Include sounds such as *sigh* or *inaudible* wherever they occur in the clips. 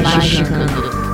Magicando. Praise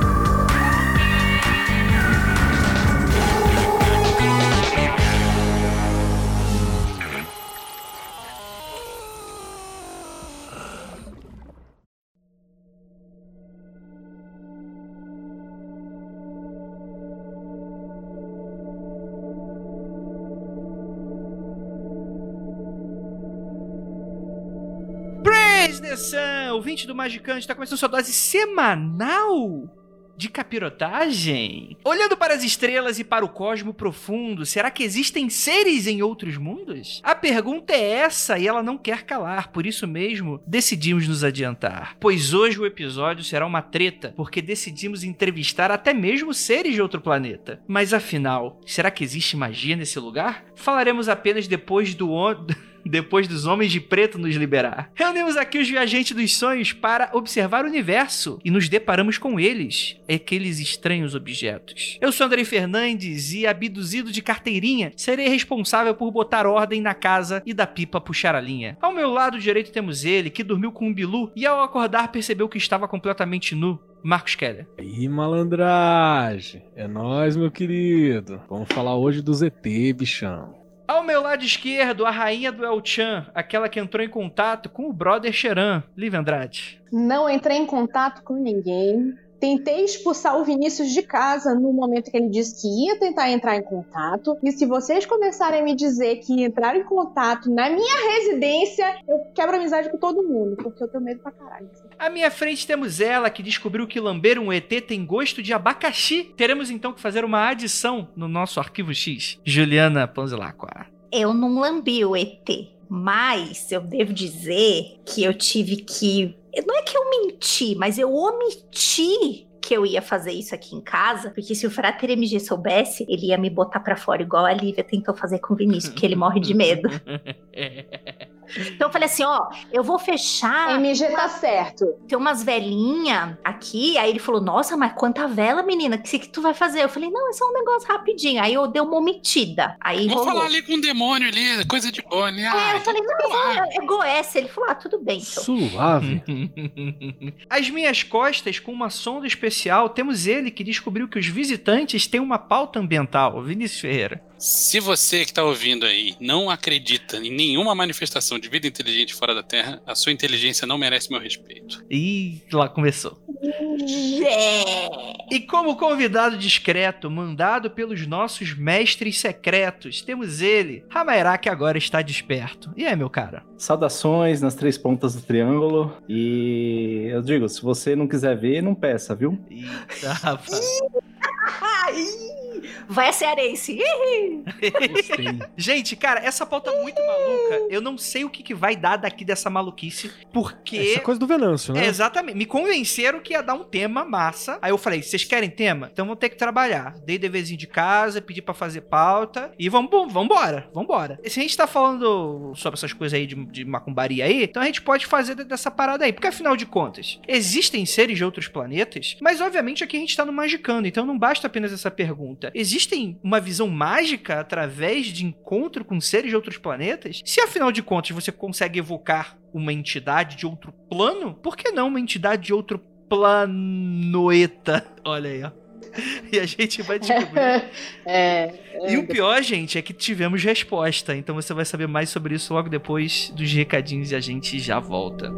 ouvinte do Magicante, está começando sua dose semanal de capirotagem? Olhando para as estrelas e para o cosmo profundo, será que existem seres em outros mundos? A pergunta é essa e ela não quer calar, por isso mesmo decidimos nos adiantar. Pois hoje o episódio será uma treta, porque decidimos entrevistar até mesmo seres de outro planeta. Mas afinal, será que existe magia nesse lugar? Falaremos apenas depois do. *laughs* depois dos homens de preto nos liberar. Reunimos aqui os viajantes dos sonhos para observar o universo e nos deparamos com eles, aqueles estranhos objetos. Eu sou Andrei Fernandes e, abduzido de carteirinha, serei responsável por botar ordem na casa e da pipa puxar a linha. Ao meu lado direito temos ele, que dormiu com um bilu e ao acordar percebeu que estava completamente nu. Marcos Keller. Ih, malandragem. É nóis, meu querido. Vamos falar hoje do ZT, bichão. Ao meu lado esquerdo, a rainha do El Chan, aquela que entrou em contato com o brother Cheran, Liv Andrade. Não entrei em contato com ninguém. Tentei expulsar o Vinícius de casa no momento que ele disse que ia tentar entrar em contato. E se vocês começarem a me dizer que entraram em contato na minha residência, eu quebro amizade com todo mundo, porque eu tenho medo pra caralho. À minha frente temos ela, que descobriu que lamber um ET tem gosto de abacaxi. Teremos então que fazer uma adição no nosso arquivo X. Juliana Panzilacqua. Eu não lambi o ET, mas eu devo dizer que eu tive que. Que eu menti, mas eu omiti que eu ia fazer isso aqui em casa, porque se o Frater MG soubesse, ele ia me botar pra fora, igual a Lívia tentou fazer com o Vinícius, porque ele morre de medo. *laughs* Então eu falei assim: ó, eu vou fechar. MG tá certo. Tem umas velhinhas aqui. Aí ele falou: Nossa, mas quanta vela, menina? O que, que tu vai fazer? Eu falei: Não, é só um negócio rapidinho. Aí eu dei uma omitida. Aí Vou rolou. falar ali com o demônio ali, coisa de boa, né? É, eu falei: Não, é, é Goécia. Ele falou: Ah, tudo bem. Então. Suave. *laughs* Às minhas costas, com uma sonda especial, temos ele que descobriu que os visitantes têm uma pauta ambiental, Vinícius Ferreira. Se você que tá ouvindo aí não acredita em nenhuma manifestação de vida inteligente fora da Terra, a sua inteligência não merece meu respeito. E lá começou. É. E como convidado discreto, mandado pelos nossos mestres secretos, temos ele, Ramairá, que agora está desperto. E aí, meu cara? Saudações nas três pontas do triângulo. E eu digo, se você não quiser ver, não peça, viu? Eita, *laughs* rapaz. Ai, vai ser arense. Ih. Gostei. Gente, cara, essa pauta é muito maluca. Eu não sei o que, que vai dar daqui dessa maluquice, porque. Essa coisa do Venâncio, né? É, exatamente. Me convenceram que ia dar um tema massa. Aí eu falei: vocês querem tema? Então vamos ter que trabalhar. Dei deverzinho de casa, pedi pra fazer pauta. E vamos, bom, vambora, vambora. Se a gente tá falando sobre essas coisas aí de, de macumbaria aí, então a gente pode fazer de- dessa parada aí. Porque afinal de contas, existem seres de outros planetas, mas obviamente aqui a gente tá no Magicando, então não basta apenas essa pergunta. Existem uma visão mágica através de encontro com seres de outros planetas? Se afinal de contas você consegue evocar uma entidade de outro plano, por que não uma entidade de outro planeta? *laughs* Olha aí, ó. E a gente vai descobrir. *laughs* é, E o pior, gente, é que tivemos resposta. Então você vai saber mais sobre isso logo depois dos recadinhos e a gente já volta.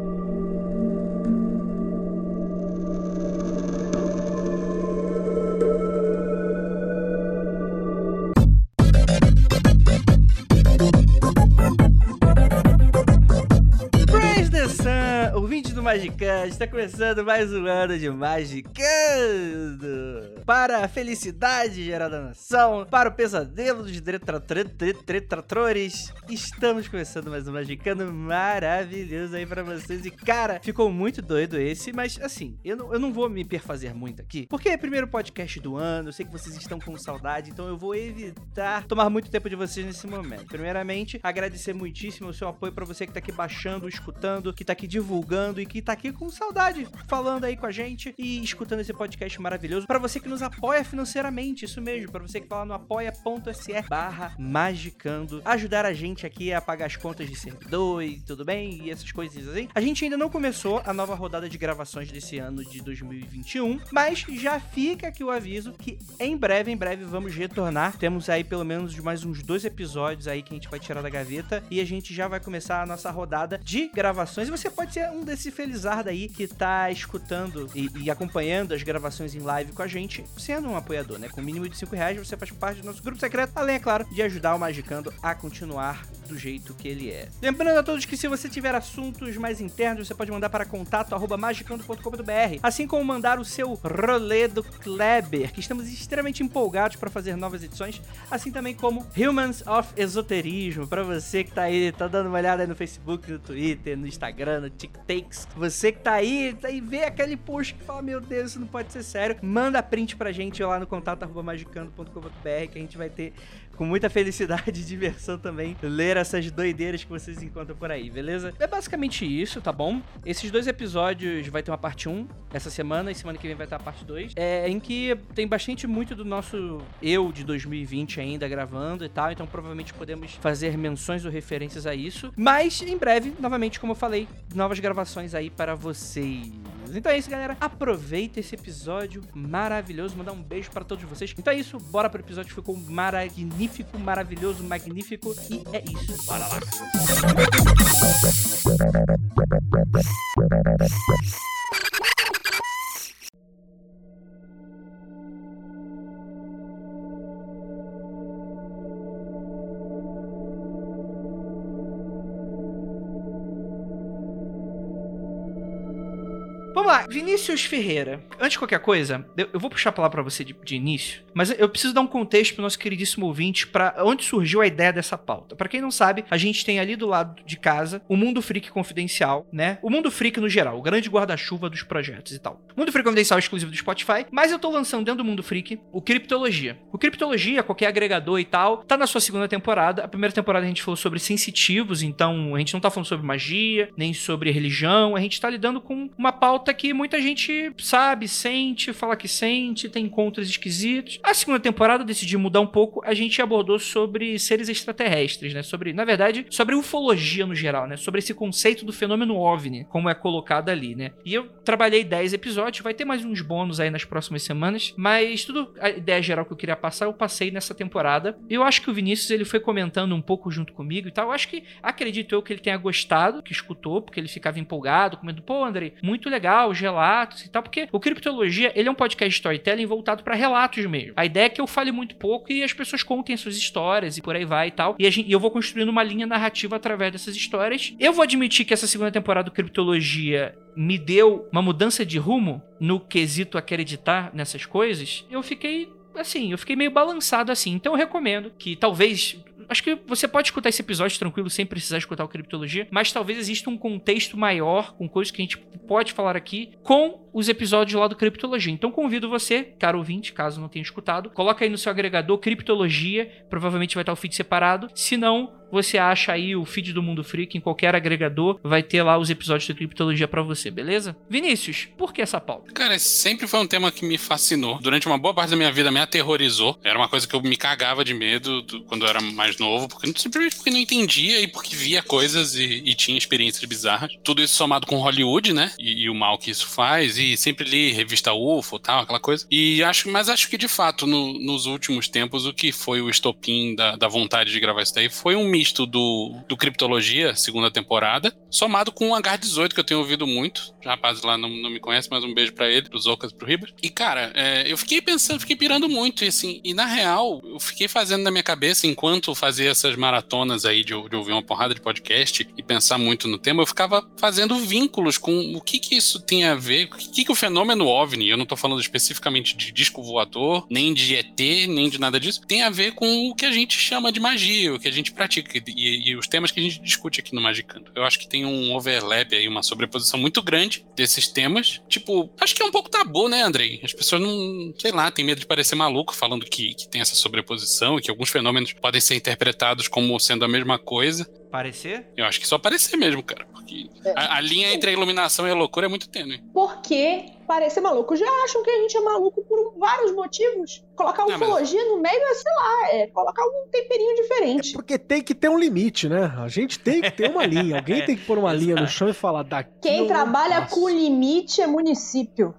Do. Magicante, está começando mais um ano de Magicando! Para a felicidade geral da nação, para o pesadelo dos detratores, estamos começando mais um Magicando maravilhoso aí para vocês. E cara, ficou muito doido esse, mas assim, eu não, eu não vou me perfazer muito aqui, porque é o primeiro podcast do ano, eu sei que vocês estão com saudade, então eu vou evitar tomar muito tempo de vocês nesse momento. Primeiramente, agradecer muitíssimo o seu apoio para você que tá aqui baixando, escutando, que tá aqui divulgando e que tá aqui com saudade, falando aí com a gente e escutando esse podcast maravilhoso. Para você que nos apoia financeiramente, isso mesmo, para você que tá lá no apoia.se barra magicando, ajudar a gente aqui a pagar as contas de servidor e tudo bem, e essas coisas assim. A gente ainda não começou a nova rodada de gravações desse ano de 2021, mas já fica aqui o aviso que em breve, em breve vamos retornar. Temos aí pelo menos mais uns dois episódios aí que a gente vai tirar da gaveta e a gente já vai começar a nossa rodada de gravações. E você pode ser um desse felizardo aí que tá escutando e, e, acompanhando as gravações em live com a gente, sendo um apoiador, né? Com mínimo de 5 reais você faz parte do nosso grupo secreto, além, é claro, de ajudar o Magicando a continuar do jeito que ele é. Lembrando a todos que se você tiver assuntos mais internos, você pode mandar para contato magicando.com.br, assim como mandar o seu rolê do Kleber, que estamos extremamente empolgados para fazer novas edições, assim também como Humans of Esoterismo, para você que tá aí, tá dando uma olhada aí no Facebook, no Twitter, no Instagram, no TikToks, você que tá aí, tá aí vê aquele post que fala, meu Deus, isso não pode ser sério, manda print pra gente lá no contato magicando.com.br que a gente vai ter com muita felicidade e diversão também ler essas doideiras que vocês encontram por aí, beleza? É basicamente isso, tá bom? Esses dois episódios vai ter uma parte 1 essa semana e semana que vem vai ter a parte 2, é, em que tem bastante muito do nosso eu de 2020 ainda gravando e tal, então provavelmente podemos fazer menções ou referências a isso, mas em breve, novamente, como eu falei, novas gravações aí para vocês. Então é isso, galera. Aproveita esse episódio maravilhoso. Mandar um beijo para todos vocês. Então é isso. Bora pro episódio que ficou magnífico, maravilhoso, magnífico. E é isso. Bora lá. Vamos lá, Vinícius Ferreira. Antes de qualquer coisa, eu, vou puxar a palavra pra você de, de, início, mas eu preciso dar um contexto pro nosso queridíssimo ouvinte para onde surgiu a ideia dessa pauta. Para quem não sabe, a gente tem ali do lado de casa o Mundo Freak Confidencial, né? O Mundo Freak no geral, o grande guarda-chuva dos projetos e tal. Mundo Freak Confidencial é exclusivo do Spotify, mas eu tô lançando dentro do Mundo Freak o Criptologia. O Criptologia, qualquer agregador e tal, tá na sua segunda temporada. A primeira temporada a gente falou sobre sensitivos, então a gente não tá falando sobre magia, nem sobre religião, a gente tá lidando com uma pauta que muita gente sabe, sente, fala que sente, tem encontros esquisitos. A segunda temporada decidi mudar um pouco, a gente abordou sobre seres extraterrestres, né? Sobre, na verdade, sobre ufologia no geral, né? Sobre esse conceito do fenômeno OVNI, como é colocado ali, né? E eu trabalhei 10 episódios, vai ter mais uns bônus aí nas próximas semanas, mas tudo a ideia geral que eu queria passar, eu passei nessa temporada. Eu acho que o Vinícius ele foi comentando um pouco junto comigo e tal. Eu acho que acredito eu que ele tenha gostado, que escutou, porque ele ficava empolgado, comendo, pô, André, muito legal os relatos e tal, porque o Criptologia, ele é um podcast storytelling voltado para relatos mesmo. A ideia é que eu fale muito pouco e as pessoas contem suas histórias e por aí vai e tal. E, gente, e eu vou construindo uma linha narrativa através dessas histórias. Eu vou admitir que essa segunda temporada do Criptologia me deu uma mudança de rumo no quesito acreditar nessas coisas. Eu fiquei assim, eu fiquei meio balançado assim. Então eu recomendo que talvez Acho que você pode escutar esse episódio tranquilo sem precisar escutar o Criptologia, mas talvez exista um contexto maior com coisas que a gente pode falar aqui com os episódios lá do Criptologia. Então convido você, caro ouvinte, caso não tenha escutado, coloca aí no seu agregador Criptologia, provavelmente vai estar o feed separado. Se não, você acha aí o feed do Mundo Freak em qualquer agregador, vai ter lá os episódios da criptologia para você, beleza? Vinícius, por que essa pauta? Cara, sempre foi um tema que me fascinou. Durante uma boa parte da minha vida me aterrorizou. Era uma coisa que eu me cagava de medo quando eu era mais novo, porque simplesmente porque não entendia e porque via coisas e, e tinha experiências bizarras. Tudo isso somado com Hollywood, né? E, e, o mal que isso faz. E sempre li revista UFO tal, aquela coisa. E acho, mas acho que de fato, no, nos últimos tempos, o que foi o estopim da, da vontade de gravar isso daí foi um mito misto do, do Criptologia, segunda temporada, somado com o Hangar 18, que eu tenho ouvido muito. O rapaz lá não, não me conhece, mas um beijo para ele, pros Ocas pro Riber. E, cara, é, eu fiquei pensando, fiquei pirando muito, e assim, e na real, eu fiquei fazendo na minha cabeça, enquanto fazia essas maratonas aí de, de ouvir uma porrada de podcast e pensar muito no tema, eu ficava fazendo vínculos com o que que isso tem a ver, o que que o fenômeno OVNI, eu não tô falando especificamente de disco voador, nem de ET, nem de nada disso, tem a ver com o que a gente chama de magia, o que a gente pratica e, e os temas que a gente discute aqui no Magicando. Eu acho que tem um overlap aí, uma sobreposição muito grande desses temas. Tipo, acho que é um pouco tabu, né, Andrei? As pessoas não, sei lá, tem medo de parecer maluco falando que, que tem essa sobreposição e que alguns fenômenos podem ser interpretados como sendo a mesma coisa. Parecer? Eu acho que só parecer mesmo, cara. Porque a, a linha entre a iluminação e a loucura é muito tênue. Porque parecer maluco. Já acham que a gente é maluco por vários motivos. Colocar Não, mas- ufologia no meio é, sei lá, é colocar um temperinho diferente. Porque tem que ter um limite, né? A gente tem que ter uma linha. Alguém tem que pôr uma linha no chão e falar daqui. Quem trabalha com limite é município.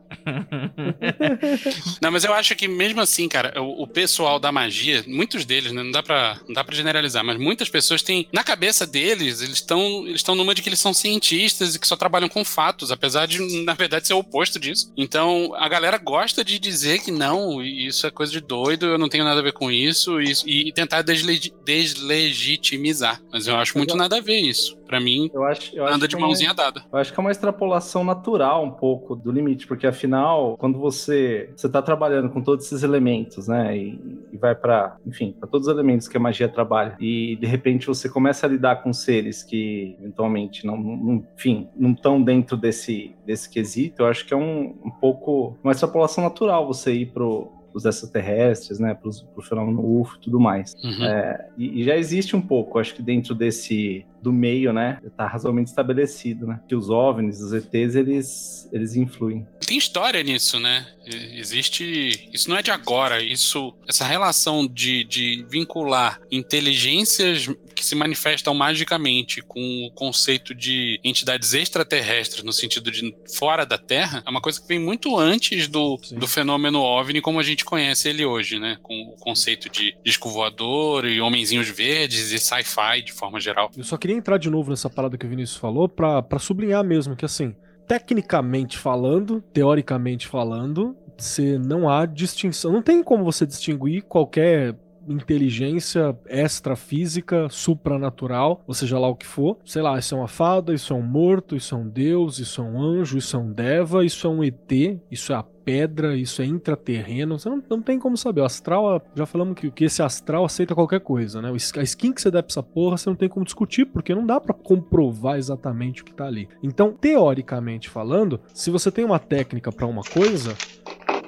Não, mas eu acho que mesmo assim, cara, o, o pessoal da magia, muitos deles, né, não dá pra, não dá pra generalizar, mas muitas pessoas têm, na cabeça deles, eles estão eles numa de que eles são cientistas e que só trabalham com fatos, apesar de, *laughs* na verdade, ser o oposto disso. Então, a galera gosta de dizer que não, isso é coisa de doido, eu não tenho nada a ver com isso, isso e tentar desleg- deslegitimizar. Mas eu acho muito nada a ver isso. Pra mim, Eu acho, eu acho anda de que é mãozinha dada. Eu acho que é uma extrapolação natural um pouco do limite, porque afinal, quando você você está trabalhando com todos esses elementos, né, e, e vai para, enfim, para todos os elementos que a magia trabalha, e de repente você começa a lidar com seres que eventualmente não, não enfim, não estão dentro desse desse quesito, eu acho que é um, um pouco uma extrapolação natural você ir pro os extraterrestres, né, para o fenômeno UFO e tudo mais. Uhum. É, e, e já existe um pouco, acho que dentro desse do meio, né, tá razoavelmente estabelecido, né, que os OVNIs, os ETs, eles eles influem. Tem história nisso, né? Existe. Isso não é de agora. Isso, essa relação de, de vincular inteligências que se manifestam magicamente com o conceito de entidades extraterrestres, no sentido de fora da Terra, é uma coisa que vem muito antes do, Sim. do fenômeno OVNI como a gente conhece ele hoje, né? Com o conceito de disco voador e homenzinhos verdes e sci-fi de forma geral. Eu só queria entrar de novo nessa parada que o Vinícius falou pra sublinhar mesmo que, assim, tecnicamente falando, teoricamente falando, você não há distinção. Não tem como você distinguir qualquer inteligência extrafísica, supranatural, ou seja lá o que for. Sei lá, isso é uma fada, isso é um morto, isso é um deus, isso é um anjo, isso é um deva, isso é um ET, isso é a pedra, isso é intraterreno. Você não, não tem como saber. O astral, já falamos que, que esse astral aceita qualquer coisa, né? A skin que você der pra essa porra, você não tem como discutir, porque não dá pra comprovar exatamente o que tá ali. Então, teoricamente falando, se você tem uma técnica pra uma coisa,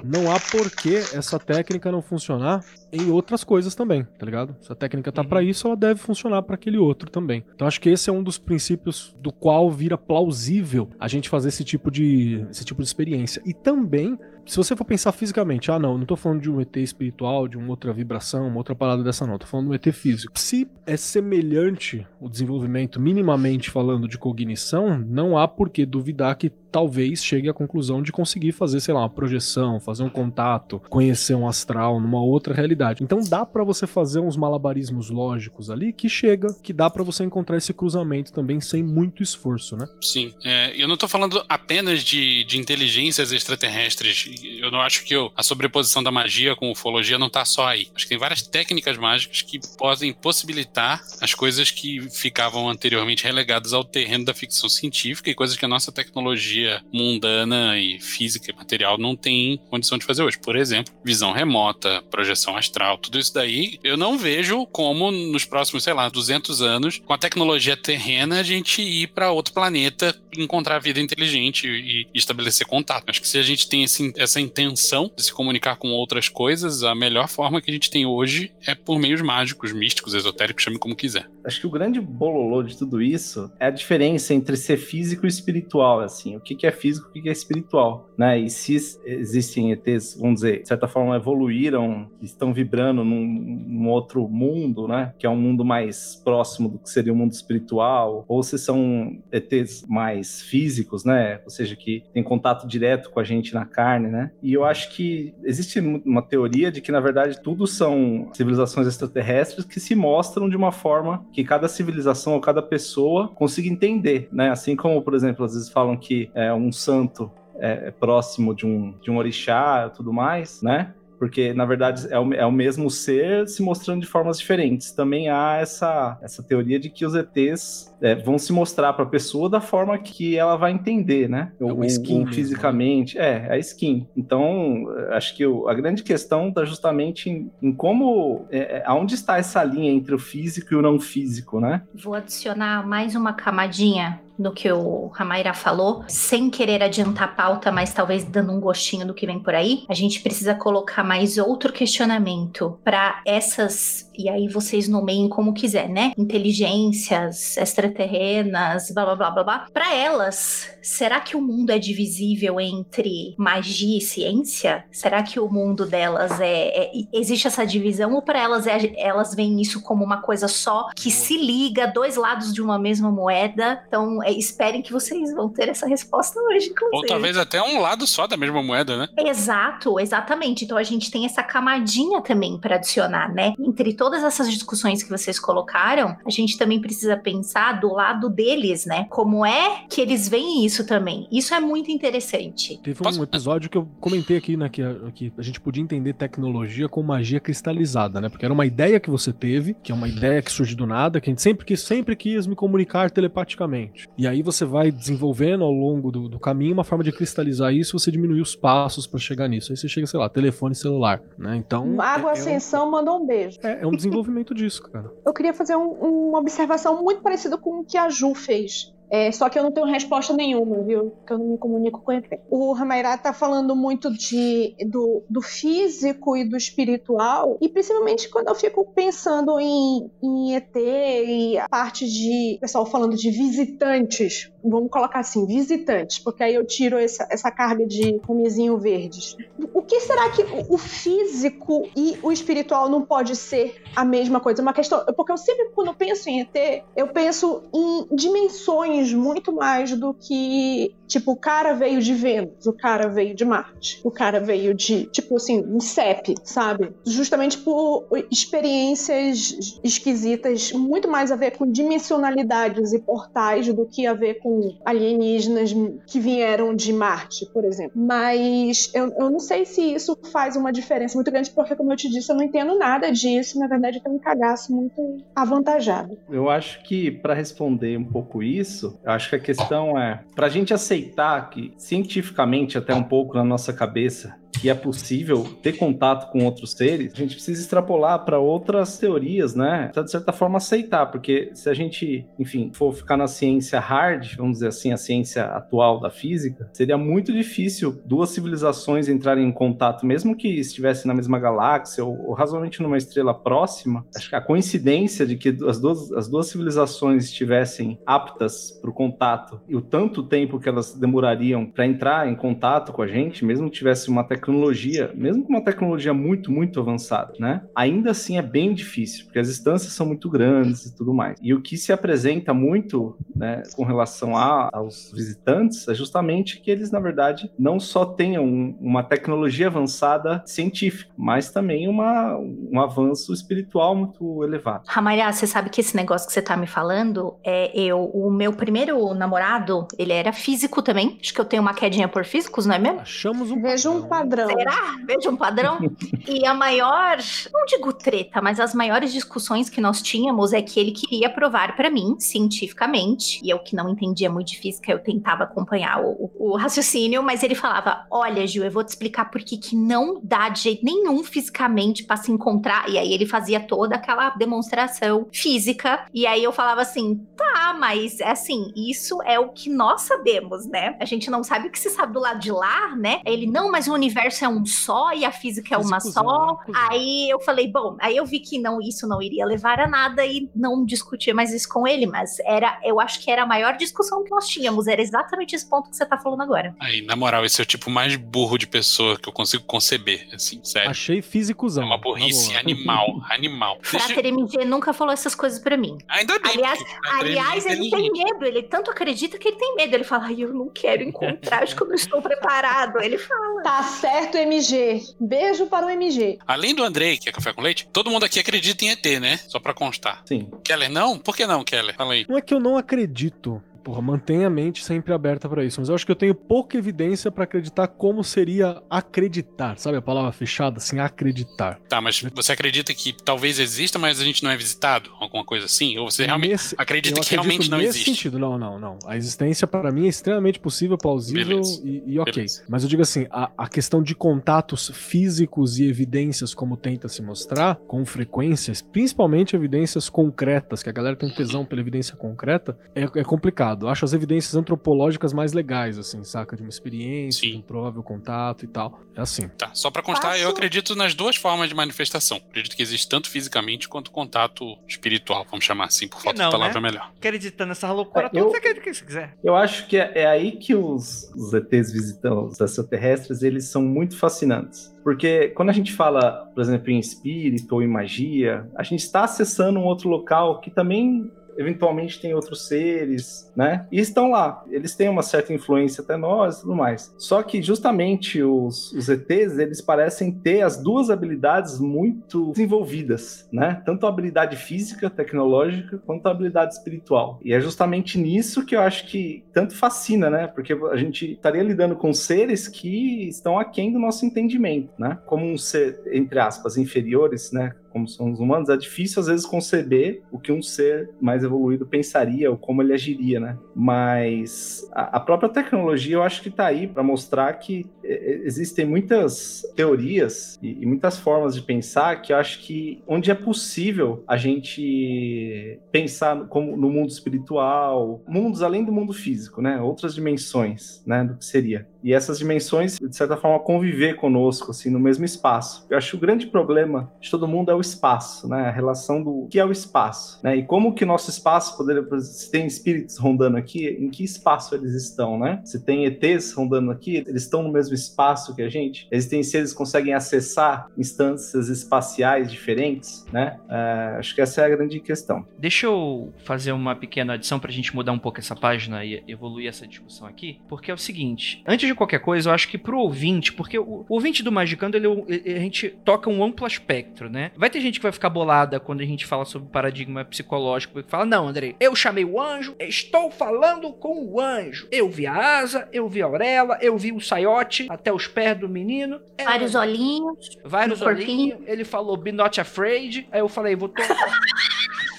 não há por que essa técnica não funcionar em outras coisas também, tá ligado? Se a técnica tá pra isso, ela deve funcionar pra aquele outro também. Então acho que esse é um dos princípios do qual vira plausível a gente fazer esse tipo de esse tipo de experiência. E também, se você for pensar fisicamente, ah não, não tô falando de um ET espiritual, de uma outra vibração, uma outra parada dessa não, tô falando de um ET físico. Se é semelhante o desenvolvimento minimamente falando de cognição, não há por que duvidar que talvez chegue à conclusão de conseguir fazer, sei lá, uma projeção, fazer um contato, conhecer um astral numa outra realidade. Então dá pra você fazer uns malabarismos lógicos ali que chega, que dá pra você encontrar esse cruzamento também sem muito esforço, né? Sim, é, eu não tô falando apenas de, de inteligências extraterrestres. Eu não acho que eu- a sobreposição da magia com ufologia não tá só aí. Acho que tem várias técnicas mágicas que podem possibilitar as coisas que ficavam anteriormente relegadas ao terreno da ficção científica e coisas que a nossa tecnologia mundana e física e material não tem condição de fazer hoje. Por exemplo, visão remota, projeção astral, tudo isso daí eu não vejo como nos próximos, sei lá, 200 anos, com a tecnologia terrena, a gente ir para outro planeta, encontrar vida inteligente e estabelecer contato. Acho que se a gente tem esse, essa intenção de se comunicar com outras coisas, a melhor forma que a gente tem hoje é por meios mágicos, místicos, esotéricos, chame como quiser. Acho que o grande bololô de tudo isso é a diferença entre ser físico e espiritual, assim. Que que é físico o que que é espiritual, né? E se existem ETs, vamos dizer, de certa forma evoluíram, estão vibrando num, num outro mundo, né? Que é um mundo mais próximo do que seria o mundo espiritual, ou se são ETs mais mais físicos, né? Ou seja, que tem contato direto com a gente na carne, né? E eu acho que existe uma teoria de que, na verdade, tudo são civilizações extraterrestres que se mostram de uma forma que cada civilização ou cada pessoa consiga entender, né? Assim como, por exemplo, às vezes falam que é um santo é, é próximo de um, de um orixá e tudo mais, né? porque na verdade é o, é o mesmo ser se mostrando de formas diferentes. Também há essa, essa teoria de que os ETs é, vão se mostrar para a pessoa da forma que ela vai entender, né? É uma skin ou, fisicamente. Né? É, a skin. Então, acho que o, a grande questão está justamente em, em como. É, é, aonde está essa linha entre o físico e o não físico, né? Vou adicionar mais uma camadinha no que o Ramaira falou, sem querer adiantar a pauta, mas talvez dando um gostinho do que vem por aí, a gente precisa colocar mais outro questionamento para essas, e aí vocês nomeiem como quiser, né? Inteligências extraterrenas, blá blá blá blá blá. Para elas, será que o mundo é divisível entre magia e ciência? Será que o mundo delas é. é existe essa divisão ou para elas é, elas veem isso como uma coisa só que se liga dois lados de uma mesma moeda? Então, é, esperem que vocês vão ter essa resposta hoje, inclusive. Ou talvez até um lado só da mesma moeda, né? Exato, exatamente. Então a gente tem essa camadinha também para adicionar, né? Entre todas essas discussões que vocês colocaram, a gente também precisa pensar do lado deles, né? Como é que eles veem isso também. Isso é muito interessante. Teve um episódio que eu comentei aqui, né? Que a, que a gente podia entender tecnologia com magia cristalizada, né? Porque era uma ideia que você teve, que é uma ideia que surge do nada, que a gente sempre quis, sempre quis me comunicar telepaticamente. E aí você vai desenvolvendo ao longo do, do caminho uma forma de cristalizar isso, você diminuir os passos para chegar nisso. Aí você chega, sei lá, telefone celular, né? Então. Água é, Ascensão é um, mandou um beijo. É, é um desenvolvimento disso, cara. Eu queria fazer um, uma observação muito parecida com o que a Ju fez. É, só que eu não tenho resposta nenhuma, viu? Porque eu não me comunico com ele. O Ramairá tá falando muito de, do, do físico e do espiritual, e principalmente quando eu fico pensando em, em ET e a parte de. Pessoal falando de visitantes. Vamos colocar assim, visitantes, porque aí eu tiro essa, essa carga de comezinho verdes. O que será que o físico e o espiritual não pode ser a mesma coisa? Uma questão. Porque eu sempre, quando penso em ET, eu penso em dimensões muito mais do que, tipo, o cara veio de Vênus, o cara veio de Marte, o cara veio de, tipo assim, um CEP, sabe? Justamente por experiências esquisitas, muito mais a ver com dimensionalidades e portais do que a ver com alienígenas que vieram de Marte, por exemplo. Mas eu, eu não sei se isso faz uma diferença muito grande, porque, como eu te disse, eu não entendo nada disso. Na verdade, eu tenho um cagaço muito avantajado. Eu acho que, para responder um pouco isso, isso, eu acho que a questão é, para a gente aceitar que, cientificamente, até um pouco na nossa cabeça, que é possível ter contato com outros seres, a gente precisa extrapolar para outras teorias, né? Pra, de certa forma, aceitar, porque se a gente, enfim, for ficar na ciência hard, vamos dizer assim, a ciência atual da física, seria muito difícil duas civilizações entrarem em contato, mesmo que estivessem na mesma galáxia ou, ou razoavelmente numa estrela próxima. Acho que a coincidência de que as duas, as duas civilizações estivessem aptas para o contato e o tanto tempo que elas demorariam para entrar em contato com a gente, mesmo que tivesse uma tecnologia tecnologia, mesmo com uma tecnologia muito, muito avançada, né? Ainda assim é bem difícil, porque as distâncias são muito grandes e tudo mais. E o que se apresenta muito, né, com relação a, aos visitantes é justamente que eles, na verdade, não só tenham uma tecnologia avançada científica, mas também uma, um avanço espiritual muito elevado. Ramalha, você sabe que esse negócio que você tá me falando é eu, o meu primeiro namorado, ele era físico também. Acho que eu tenho uma quedinha por físicos, não é mesmo? Achamos um Veja um padrão padrão. Será? Veja um padrão. *laughs* e a maior, não digo treta, mas as maiores discussões que nós tínhamos é que ele queria provar para mim, cientificamente, e eu que não entendia muito de física, eu tentava acompanhar o, o, raciocínio, mas ele falava: Olha, Gil, eu vou te explicar por que não dá de jeito nenhum fisicamente para se encontrar. E aí ele fazia toda aquela demonstração física. E aí eu falava assim: tá, mas assim, isso é o que nós sabemos, né? A gente não sabe o que se sabe do lado de lá, né? Ele, não, mas o universo universo é um só e a física é uma só. físicozão. Aí eu falei, bom, aí eu vi que não, isso não iria levar a nada e não discutir mais isso com ele, mas era, eu acho que era a maior discussão que nós tínhamos, era exatamente esse ponto que você tá falando agora. Aí, na moral, esse é o tipo mais burro de pessoa que eu consigo conceber, assim, sério. Achei físicozão. É uma burrice boa. animal, *laughs* animal. Deixa- Frater MG nunca falou essas coisas pra mim. Ainda bem. Aliás, aliás, ele tem medo, ele tanto acredita que ele tem medo. Ele fala, ai, eu não quero encontrar, acho que eu não estou preparado. Ele fala. Tá certo, MG. Beijo para o MG. Além do Andrei, que é café com leite, todo mundo aqui acredita em ET, né? Só pra constar. Sim. Keller, não? Por que não, Keller? Fala aí. Não é que eu não acredito. Porra, mantenha a mente sempre aberta pra isso. Mas eu acho que eu tenho pouca evidência pra acreditar como seria acreditar. Sabe a palavra fechada, assim, acreditar. Tá, mas você acredita que talvez exista, mas a gente não é visitado? Alguma coisa assim? Ou você realmente Nesse- acredita que realmente não nesse existe? sentido. Não, não, não. A existência, pra mim, é extremamente possível, plausível e, e ok. Beleza. Mas eu digo assim, a, a questão de contatos físicos e evidências, como tenta se mostrar, com frequências, principalmente evidências concretas, que a galera tem tesão pela evidência concreta, é, é complicado. Eu acho as evidências antropológicas mais legais, assim, saca? De uma experiência, Sim. de um provável contato e tal. É assim. Tá, só pra constar, Faço- eu acredito nas duas formas de manifestação. Acredito que existe tanto fisicamente quanto contato espiritual, vamos chamar assim, por falta não, de palavra né? melhor. Acreditando nessa loucura É, toda, eu- você acredita o que você quiser. Eu acho que é, é aí que os, os ETs visitam, os extraterrestres, eles são muito fascinantes. Porque quando a gente fala, por exemplo, em espírito ou em magia, a gente está acessando um outro local que também eventualmente tem outros seres, né? E estão lá. Eles têm uma certa influência até nós e tudo mais. Só que justamente os, os ETs, eles parecem ter as duas habilidades muito desenvolvidas, né? Tanto a habilidade física, tecnológica, quanto a habilidade espiritual. E é justamente nisso que eu acho que tanto fascina, né? Porque a gente estaria lidando com seres que estão aquém do nosso entendimento, né? Como um ser, entre aspas, inferiores, né? Como são os humanos, é difícil às vezes conceber o que um ser mais evoluído pensaria ou como ele agiria, né? Mas a, a própria tecnologia eu acho que tá aí para mostrar que é, existem muitas teorias e, e muitas formas de pensar que eu acho que onde é possível a gente pensar como no mundo espiritual, mundos além do mundo físico, né? Outras dimensões, né? Do que seria. E essas dimensões, de certa forma, conviver conosco, assim, no mesmo espaço. Eu acho que o grande problema de todo mundo é o espaço, né? A relação do que é o espaço, né? E como que o nosso espaço poderia... Se tem espíritos rondando aqui, em que espaço eles estão, né? Se tem ETs rondando aqui, eles estão no mesmo espaço que a gente? Existem seres que conseguem acessar instâncias espaciais diferentes, né? É, acho que essa é a grande questão. Deixa eu fazer uma pequena adição pra gente mudar um pouco essa página e evoluir essa discussão aqui, porque é o seguinte, antes de qualquer coisa, eu acho que pro ouvinte, porque o, o ouvinte do Magicando, ele, ele- a gente toca um amplo espectro, né? Vai ter gente que vai ficar bolada quando a gente fala sobre paradigma psicológico, que fala, não, Andrei, eu chamei o anjo, estou falando com o anjo. Eu vi a asa, eu vi a orelha, eu vi o saiote, até os pés do menino. É Vários olhinhos. vários olhinhos. Ele falou be not afraid. Aí eu falei, vou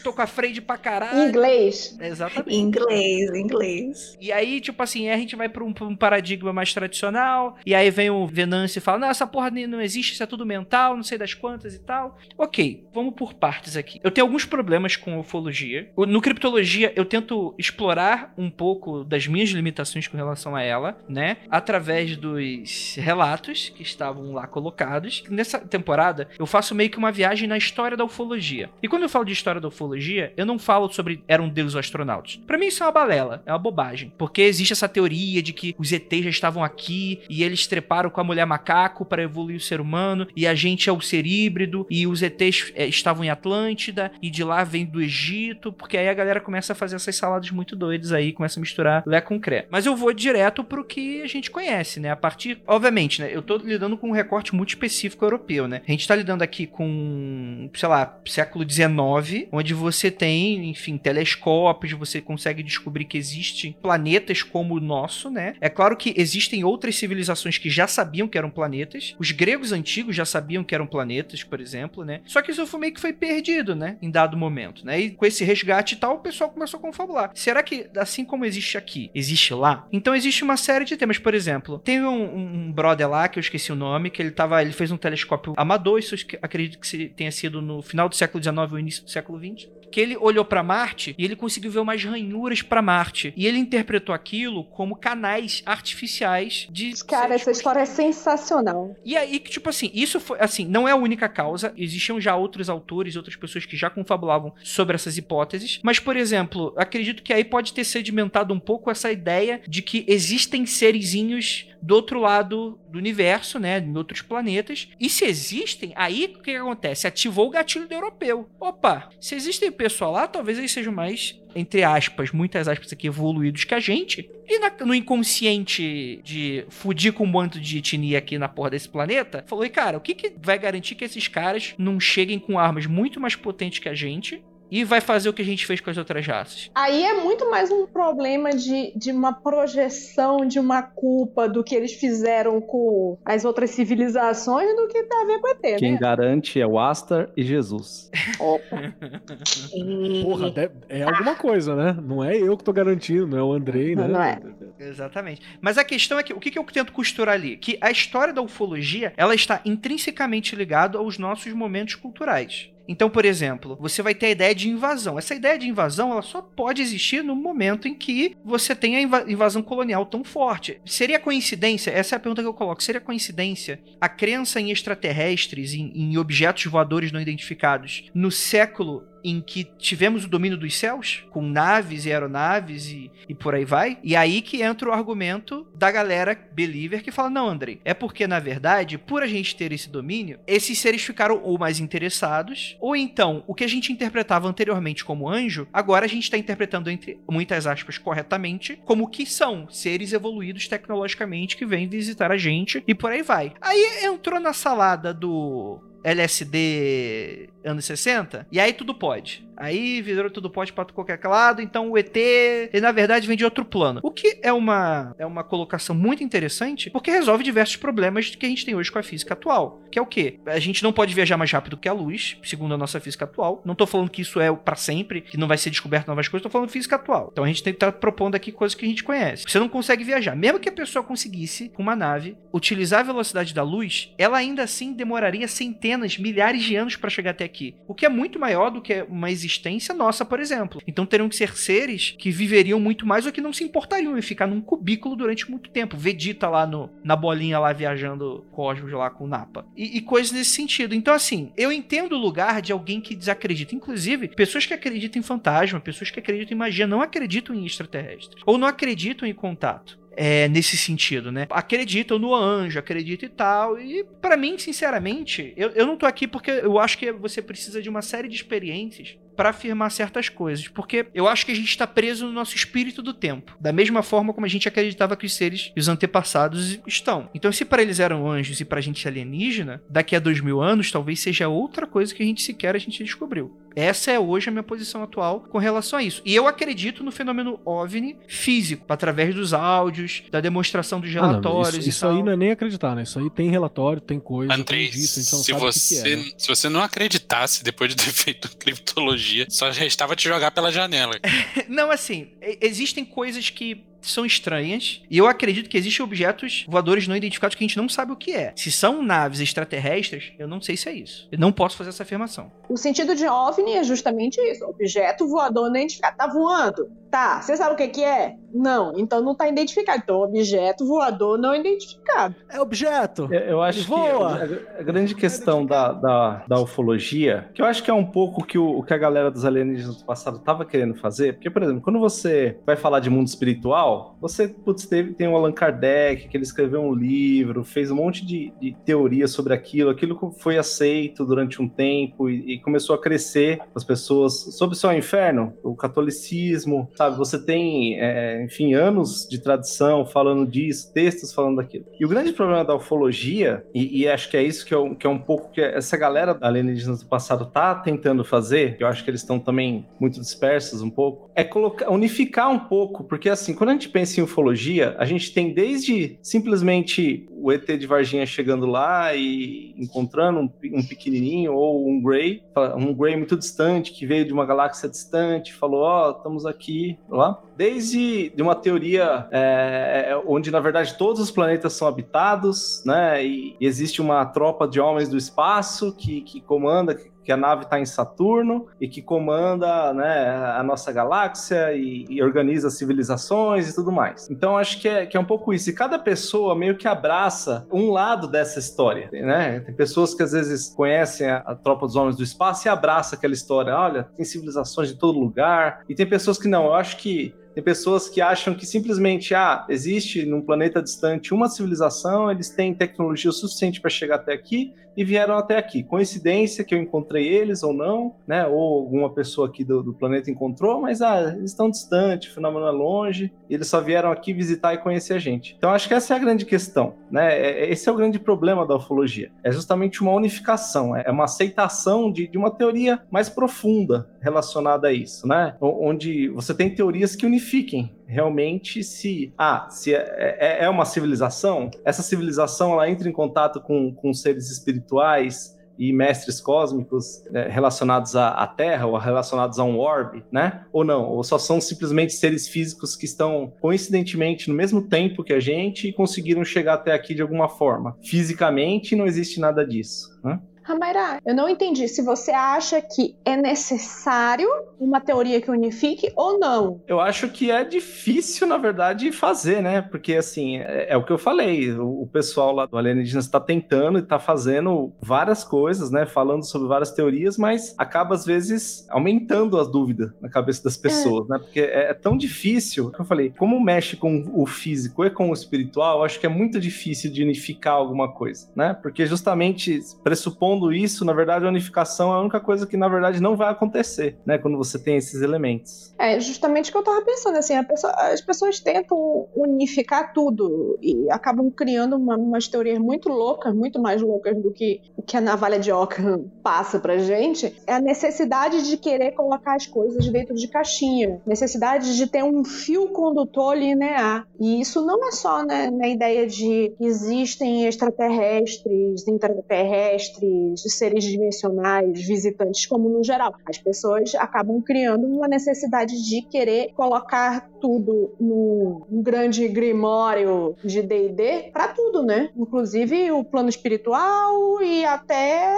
tô com afraid pra Em caralho. inglês. Exatamente. Inglês, inglês. E aí, tipo assim, a gente vai pra um, pra um paradigma mais tradicional. E aí vem o Venâncio e fala: Não, essa porra não existe, isso é tudo mental, não sei das quantas e tal. Ok, vamos por partes aqui. Eu tenho alguns problemas com ufologia. No criptologia, eu tento explorar um pouco das minhas limitações com relação a ela, né? Através dos relatos que estavam lá colocados. Nessa temporada, eu faço meio que uma viagem na história da ufologia. E quando eu falo de história da ufologia, eu não falo sobre eram deuses ou astronautas. Pra mim isso é uma balela, é uma bobagem. Porque existe essa teoria de que os ETs já estavam aqui e eles treparam com a mulher macaco para evoluir o ser humano e a gente é o ser híbrido e os ETs é, estavam em Atlântida e de lá vem do Egito, porque aí a galera começa a fazer essas saladas muito doidas aí, começa a misturar Lé com Cré. Mas eu vou direto pro que a gente conhece, né? A partir, obviamente, né? Eu tô lidando com um recorte muito específico europeu, né? A gente tá lidando aqui com, sei lá, século XIX, onde você tem, enfim, telescópios, você consegue descobrir que existem planetas como o nosso, né? É claro que existem outras civilizações que já sabiam que eram planetas. Os gregos antigos já sabiam que eram planetas, por exemplo, né? Só que isso foi meio que foi perdido, né? Em dado momento, né? E com esse resgate e tal, o pessoal começou a confabular. Será que, assim como existe aqui, existe lá? Então existe uma série de temas. Por exemplo, tem um, um brother lá, que eu esqueci o nome, que ele tava. Ele fez um telescópio amador, isso acredito que tenha sido no final do século XIX ou início do século XX. Que ele olhou para Marte e ele conseguiu ver umas ranhuras para Marte. E ele interpretou aquilo como canais artificiais de. Cara, essa história é sensacional. E aí, que, tipo assim, isso foi. Assim, não é a única causa. Existiam já outros autores, outras pessoas que já confabulavam sobre essas hipóteses. Mas, por exemplo, acredito que aí pode ter sedimentado um pouco essa ideia de que existem serizinhos do outro lado do universo, né, em outros planetas. E se existem, aí o que, acontece? Ativou o gatilho do europeu. Opa, se existem pessoal lá, talvez eles sejam mais entre aspas, muitas aspas aqui, evoluídos que a gente. E na, no inconsciente de fudir com um bando de etnia aqui na porra desse planeta, falou, e cara, o que, que vai garantir que esses caras não cheguem com armas muito mais potentes que a gente e vai fazer o que a gente fez com as outras raças. Aí é muito mais um problema de, de uma projeção de uma culpa do que eles fizeram com as outras civilizações do que tem a ver com ET, né? Quem garante é o Astar e Jesus. Opa. *laughs* Porra, é alguma coisa, né? Não é eu que tô garantindo, não é o Andrei, né? Não é. Exatamente. Mas a questão é que o que eu tento costurar ali? Que a história da ufologia ela está intrinsecamente ligada aos nossos momentos culturais. Então, por exemplo, você vai ter a ideia de invasão. Essa ideia de invasão ela só pode existir no momento em que você tem a invasão colonial tão forte. Seria coincidência? Essa é a pergunta que eu coloco. Seria coincidência a crença em extraterrestres, em, em objetos voadores não identificados, no século em que tivemos o domínio dos céus, com naves e aeronaves e, e por aí vai. E aí que entra o argumento da galera believer que fala: não, Andrei, é porque na verdade, por a gente ter esse domínio, esses seres ficaram ou mais interessados, ou então o que a gente interpretava anteriormente como anjo, agora a gente está interpretando, entre muitas aspas, corretamente, como que são seres evoluídos tecnologicamente que vêm visitar a gente e por aí vai. Aí entrou na salada do LSD anos 60, e aí tudo pode. Aí virou tudo pode para qualquer lado, então o ET, ele na verdade vem de outro plano. O que é uma, é uma colocação muito interessante, porque resolve diversos problemas que a gente tem hoje com a física atual. Que é o quê? A gente não pode viajar mais rápido que a luz, segundo a nossa física atual. Não tô falando que isso é para sempre, que não vai ser descoberto novas coisas, tô falando física atual. Então a gente tem que estar tá propondo aqui coisas que a gente conhece. Você não consegue viajar. Mesmo que a pessoa conseguisse, com uma nave, utilizar a velocidade da luz, ela ainda assim demoraria centenas, milhares de anos para chegar até aqui. O que é muito maior do que uma existência nossa, por exemplo. Então teriam que ser seres que viveriam muito mais ou que não se importariam em ficar num cubículo durante muito tempo. Vegeta lá no, na bolinha lá viajando cosmos lá com o Napa. E, e coisas nesse sentido. Então, assim, eu entendo o lugar de alguém que desacredita. Inclusive, pessoas que acreditam em fantasma, pessoas que acreditam em magia, não acreditam em extraterrestres. Ou não acreditam em contato é, nesse sentido, né? Acreditam no anjo, acreditam e tal. E para mim, sinceramente, eu, eu não tô aqui porque eu acho que você precisa de uma série de experiências para afirmar certas coisas, porque eu acho que a gente está preso no nosso espírito do tempo, da mesma forma como a gente acreditava que os seres e os antepassados estão. Então, se para eles eram anjos e para a gente alienígena, daqui a dois mil anos talvez seja outra coisa que a gente sequer a gente descobriu. Essa é hoje a minha posição atual com relação a isso. E eu acredito no fenômeno OVNI físico, através dos áudios, da demonstração dos relatórios. Ah, não, isso, isso aí não é nem acreditar, né? Isso aí tem relatório, tem coisa. Andrei, tem se, você, que é, né? se você não acreditasse depois de *laughs* ter feito criptologia, só restava te jogar pela janela. *laughs* não, assim, existem coisas que são estranhas. E eu acredito que existem objetos voadores não identificados que a gente não sabe o que é. Se são naves extraterrestres, eu não sei se é isso. Eu não posso fazer essa afirmação. O sentido de OVNI é justamente isso. Objeto voador não identificado. Tá voando. Tá, você sabe o que, que é? Não, então não tá identificado. Então, objeto voador não identificado. É objeto. Eu, eu acho Voa. que a, a grande questão da, da, da, ufologia, que eu acho que é um pouco que o, o que a galera dos alienígenas do passado tava querendo fazer, porque, por exemplo, quando você vai falar de mundo espiritual, você, putz, teve, tem o Allan Kardec, que ele escreveu um livro, fez um monte de, de teoria sobre aquilo, aquilo foi aceito durante um tempo e, e começou a crescer as pessoas sobre o seu inferno, o catolicismo, sabe? Você tem, é, enfim, anos de tradição falando disso, textos falando daquilo. E o grande problema da ufologia, e, e acho que é isso que é, que é um pouco que essa galera alienígenas do passado tá tentando fazer, eu acho que eles estão também muito dispersos um pouco, é colocar, unificar um pouco, porque assim, quando a gente pensa em ufologia, a gente tem desde simplesmente o ET de Varginha chegando lá e encontrando um, um pequenininho ou um Grey, um Grey muito distante que veio de uma galáxia distante, falou: Ó, oh, estamos aqui, lá. Desde de uma teoria é, é, onde, na verdade, todos os planetas são habitados, né? E, e existe uma tropa de homens do espaço que, que comanda, que a nave está em Saturno e que comanda né, a nossa galáxia e, e, organiza civilizações e tudo mais. Então acho que é, que é um pouco isso. E cada pessoa meio que abraça um lado dessa história, né? Tem pessoas que às vezes conhecem a, a tropa dos homens do espaço e abraça aquela história. Olha, tem civilizações de todo lugar. E tem pessoas que não. Eu acho que tem pessoas que acham que simplesmente, ah, existe num planeta distante uma civilização, eles têm tecnologia o suficiente para chegar até aqui e vieram até aqui. Coincidência que eu encontrei eles ou não, né? Ou alguma pessoa aqui do, do planeta encontrou, mas ah, eles estão distantes, o fenômeno é longe, eles só vieram aqui visitar e conhecer a gente. Então acho que essa é a grande questão, né? É, é, esse é o grande problema da ufologia. É justamente uma unificação, é uma aceitação de, de uma teoria mais profunda relacionada a isso, né? Onde você tem teorias que unificam verifiquem realmente se ah, se é, é, é uma civilização, essa civilização ela entra em contato com, com seres espirituais e mestres cósmicos é, relacionados à, à, Terra ou relacionados a um orbe, né? Ou não, ou só são simplesmente seres físicos que estão coincidentemente no mesmo tempo que a gente e conseguiram chegar até aqui de alguma forma. Fisicamente não existe nada disso, né? Ramaira, eu não entendi se você acha que é necessário uma teoria que unifique ou não. Eu acho que é difícil, na verdade, fazer, né? Porque, assim, é, é o que eu falei. O, o pessoal lá do Alienígenas está tentando e está fazendo várias coisas, né? Falando sobre várias teorias, mas acaba, às vezes, aumentando a dúvida na cabeça das pessoas, é. né? Porque é, é tão difícil. Como eu falei, como mexe com o físico e com o espiritual, acho que é muito difícil de unificar alguma coisa, né? Porque justamente pressupondo isso, na verdade, a unificação é a única coisa que, na verdade, não vai acontecer, né? Quando você tem esses elementos. É justamente o que eu tava pensando, assim, pessoa, as pessoas tentam unificar tudo e acabam criando uma, umas teorias muito loucas, muito mais loucas do que que a navalha de Ockham *laughs* passa pra gente. É a necessidade de querer colocar as coisas dentro de caixinha, necessidade de ter um fio condutor linear. E isso não é só né, na ideia de existem extraterrestres, intraterrestres, de seres dimensionais, visitantes, como no geral. As pessoas acabam criando uma necessidade de querer colocar tudo num grande grimório de D&D para tudo, né? Inclusive o plano espiritual e até,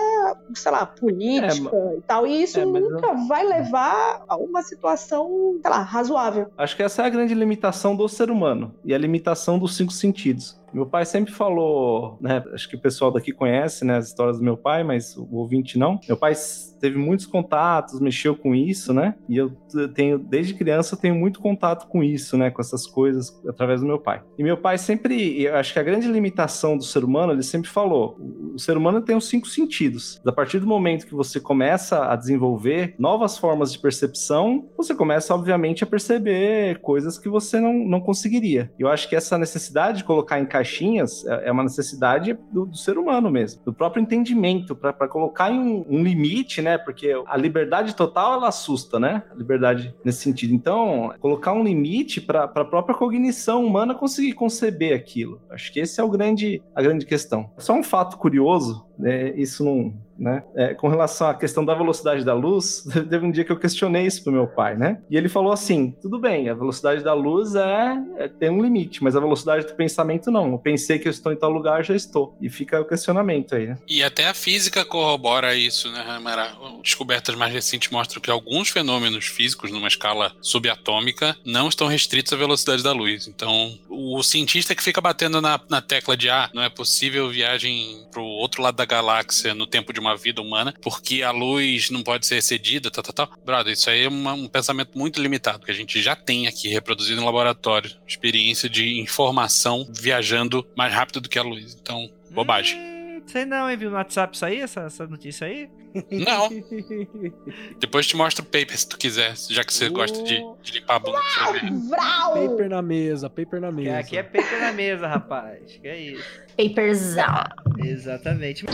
sei lá, política é, e tal. E isso é, nunca eu... vai levar a uma situação, sei lá, razoável. Acho que essa é a grande limitação do ser humano e a limitação dos cinco sentidos. Meu pai sempre falou, né? Acho que o pessoal daqui conhece, né, as histórias do meu pai, mas o ouvinte não. Meu pai teve muitos contatos, mexeu com isso, né? E eu tenho, desde criança, eu tenho muito contato com isso, né? Com essas coisas através do meu pai. E meu pai sempre, eu acho que a grande limitação do ser humano, ele sempre falou: o ser humano tem os cinco sentidos. A partir do momento que você começa a desenvolver novas formas de percepção, você começa, obviamente, a perceber coisas que você não, não conseguiria. Eu acho que essa necessidade de colocar em caixinhas é, é uma necessidade do, do ser humano mesmo, do próprio entendimento, para colocar em um, um limite, né? Porque a liberdade total ela assusta, né? A liberdade nesse sentido. Então, colocar um limite para a própria cognição humana conseguir conceber aquilo. Acho que esse é o grande, a grande questão. Só um fato curioso, né? Isso não né? É, com relação à questão da velocidade da luz, *laughs* teve um dia que eu questionei isso pro meu pai, né? E ele falou assim: tudo bem, a velocidade da luz é, é tem um limite, mas a velocidade do pensamento não. Eu pensei que eu estou em tal lugar, já estou. E fica o questionamento aí, né? E até a física corrobora isso, né, Ramara? Descobertas mais recentes mostram que alguns fenômenos físicos, numa escala subatômica, não estão restritos à velocidade da luz. Então, o cientista que fica batendo na, na tecla de ah, não é possível viagem pro outro lado da galáxia no tempo de uma vida humana, porque a luz não pode ser excedida, tal, tal, tal. Brother, isso aí é uma, um pensamento muito limitado, que a gente já tem aqui reproduzido no laboratório. Experiência de informação viajando mais rápido do que a luz. Então, bobagem. Hum, sei não, hein? Viu no WhatsApp isso aí, essa, essa notícia aí? Não. *laughs* Depois te mostro o paper se tu quiser, já que você oh. gosta de, de, limpar a bunda. Paper na mesa, paper na mesa. Aqui é paper na mesa, rapaz. Que é isso. Paperzão. Exatamente.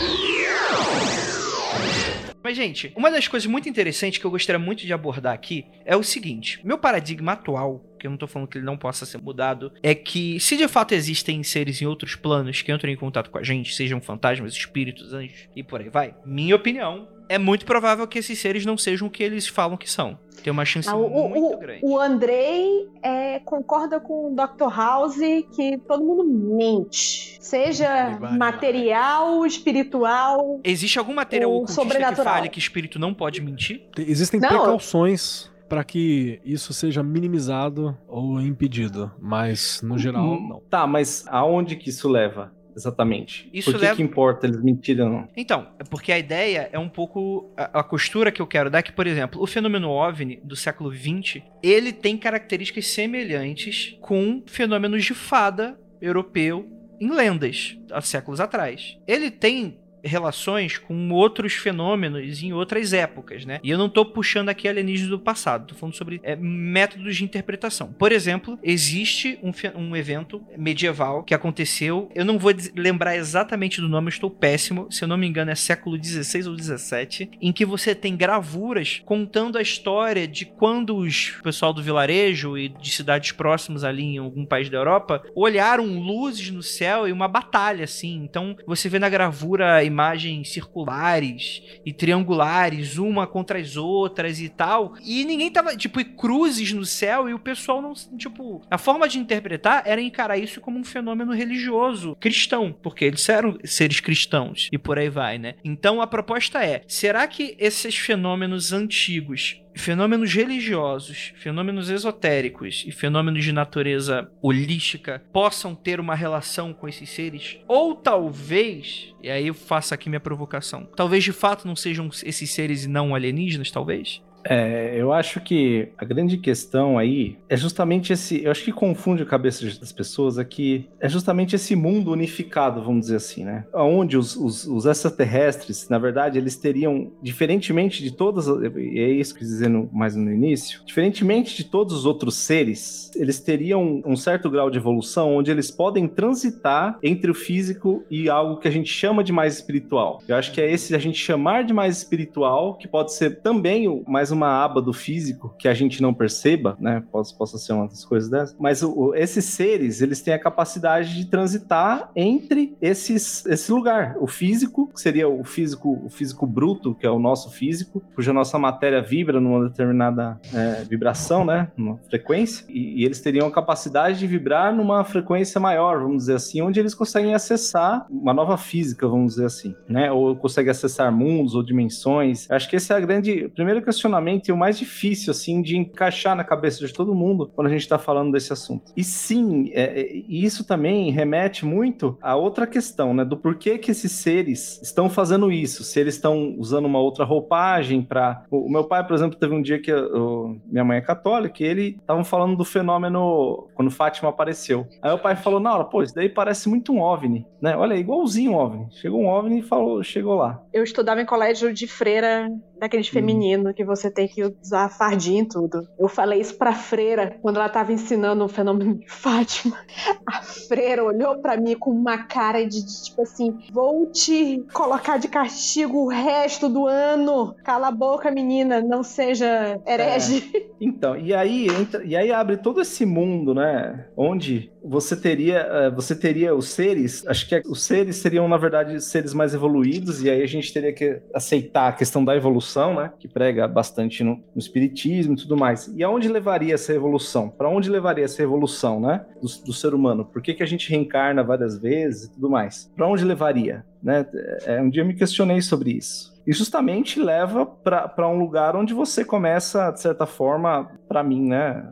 Mas, gente, uma das coisas muito interessantes que eu gostaria muito de abordar aqui é o seguinte: meu paradigma atual porque eu não tô falando que ele não possa ser mudado, é que se de fato existem seres em outros planos que entram em contato com a gente, sejam fantasmas, espíritos, anjos e por aí vai, minha opinião é muito provável que esses seres não sejam o que eles falam que são. Tem uma chance Ah, o, muito o, grande. o Andrei é, concorda com o Dr. House que todo mundo mente. Seja Everybody material, espiritual. Existe algum material o ocultista que sobrenatural. fale que espírito não pode mentir? Te- Existem Não. precauções para que isso seja minimizado ou impedido, mas no geral Hum, não. Tá, mas aonde que isso leva? Exatamente. Isso Por que, leva- que importa eles mentirem ou não? Então, é porque a ideia é um pouco. A, a costura que eu quero dar é que, por exemplo, o fenômeno OVNI do século XX ele tem características semelhantes com fenômenos de fada europeu em lendas há séculos atrás. Ele tem relações com outros fenômenos em outras épocas, né? E eu não tô puxando aqui alienígenas do passado, tô falando sobre é, métodos de interpretação. Por exemplo, existe um, um evento medieval que aconteceu, eu não vou lembrar exatamente do nome, eu estou péssimo, se eu não me engano é século XVI ou XVII, em que você tem gravuras contando a história de quando os pessoal do vilarejo e de cidades próximas ali em algum país da Europa olharam luzes no céu e uma batalha assim. Então você vê na gravura imagens circulares e triangulares, uma contra as outras e tal. E ninguém tava, tipo, e cruzes no céu e o pessoal não, tipo, a forma de interpretar era encarar isso como um fenômeno religioso cristão, porque eles eram seres cristãos e por aí vai, né? Então a proposta é: será que esses fenômenos antigos fenômenos religiosos, fenômenos esotéricos e fenômenos de natureza holística possam ter uma relação com esses seres? Ou talvez, e aí eu faço aqui minha provocação, talvez de fato não sejam esses seres e não alienígenas, talvez? É, eu acho que a grande questão aí é justamente esse. Eu acho que confunde a cabeça das pessoas aqui. É justamente esse mundo unificado, vamos dizer assim, né? Onde os, os, os extraterrestres, na verdade, eles teriam, diferentemente de todas. E é isso que eu no- mais no início. Diferentemente de todos os outros seres, eles teriam um certo grau de evolução onde eles podem transitar entre o físico e algo que a gente chama de mais espiritual. Eu acho que é esse a gente chamar de mais espiritual, que pode ser também o- mais uma aba do físico que a gente não perceba, né? Possa, possa ser uma das coisas dessas. Mas o- esses seres, eles têm a capacidade de transitar entre esses, esse lugar. O físico, que seria o físico, o físico bruto, que é o nosso físico, cuja nossa matéria vibra numa determinada é, vibração, né? Numa frequência. E, e eles teriam a capacidade de vibrar numa frequência maior, vamos dizer assim, onde eles conseguem acessar uma nova física, vamos dizer assim, né? Ou conseguem acessar mundos ou dimensões. Acho que esse é a grande, primeiro questionamento e o mais difícil, assim, de encaixar na cabeça de todo mundo quando a gente está falando desse assunto. E sim, é, é, isso também remete muito a outra questão, né? Do porquê que esses seres estão fazendo isso. Se eles estão usando uma outra roupagem para. O, meu pai, por exemplo, teve um dia que o- minha mãe é católica e ele estavam falando do fenômeno quando Fátima apareceu. Aí o pai falou: na hora, pô, isso daí parece muito um OVNI, né? Olha, igualzinho um OVNI. Chegou um OVNI e falou, chegou lá. Eu estudava em colégio de freira daqueles feminino que você tem que usar fardinha e tudo. Eu falei isso pra freira quando ela tava ensinando o fenômeno de Fátima. *laughs* A freira olhou pra mim com uma cara de, de, tipo assim: vou te colocar de castigo o resto do ano. Cala a boca, menina, não seja herege. Então, e aí entra, e aí abre todo esse mundo, né? Onde você teria, eh, você teria os seres, acho que os seres seriam na verdade seres mais evoluídos e aí a gente teria que aceitar a questão da evolução, né? Que prega bastante no, no espiritismo e tudo mais. E aonde levaria essa evolução? Para onde levaria essa evolução, né? Do, do ser humano? Por que, que a gente reencarna várias vezes e tudo mais? Para onde levaria? Né? É, um dia eu me questionei sobre isso. E justamente leva para um lugar onde você começa, de certa forma, para mim, né?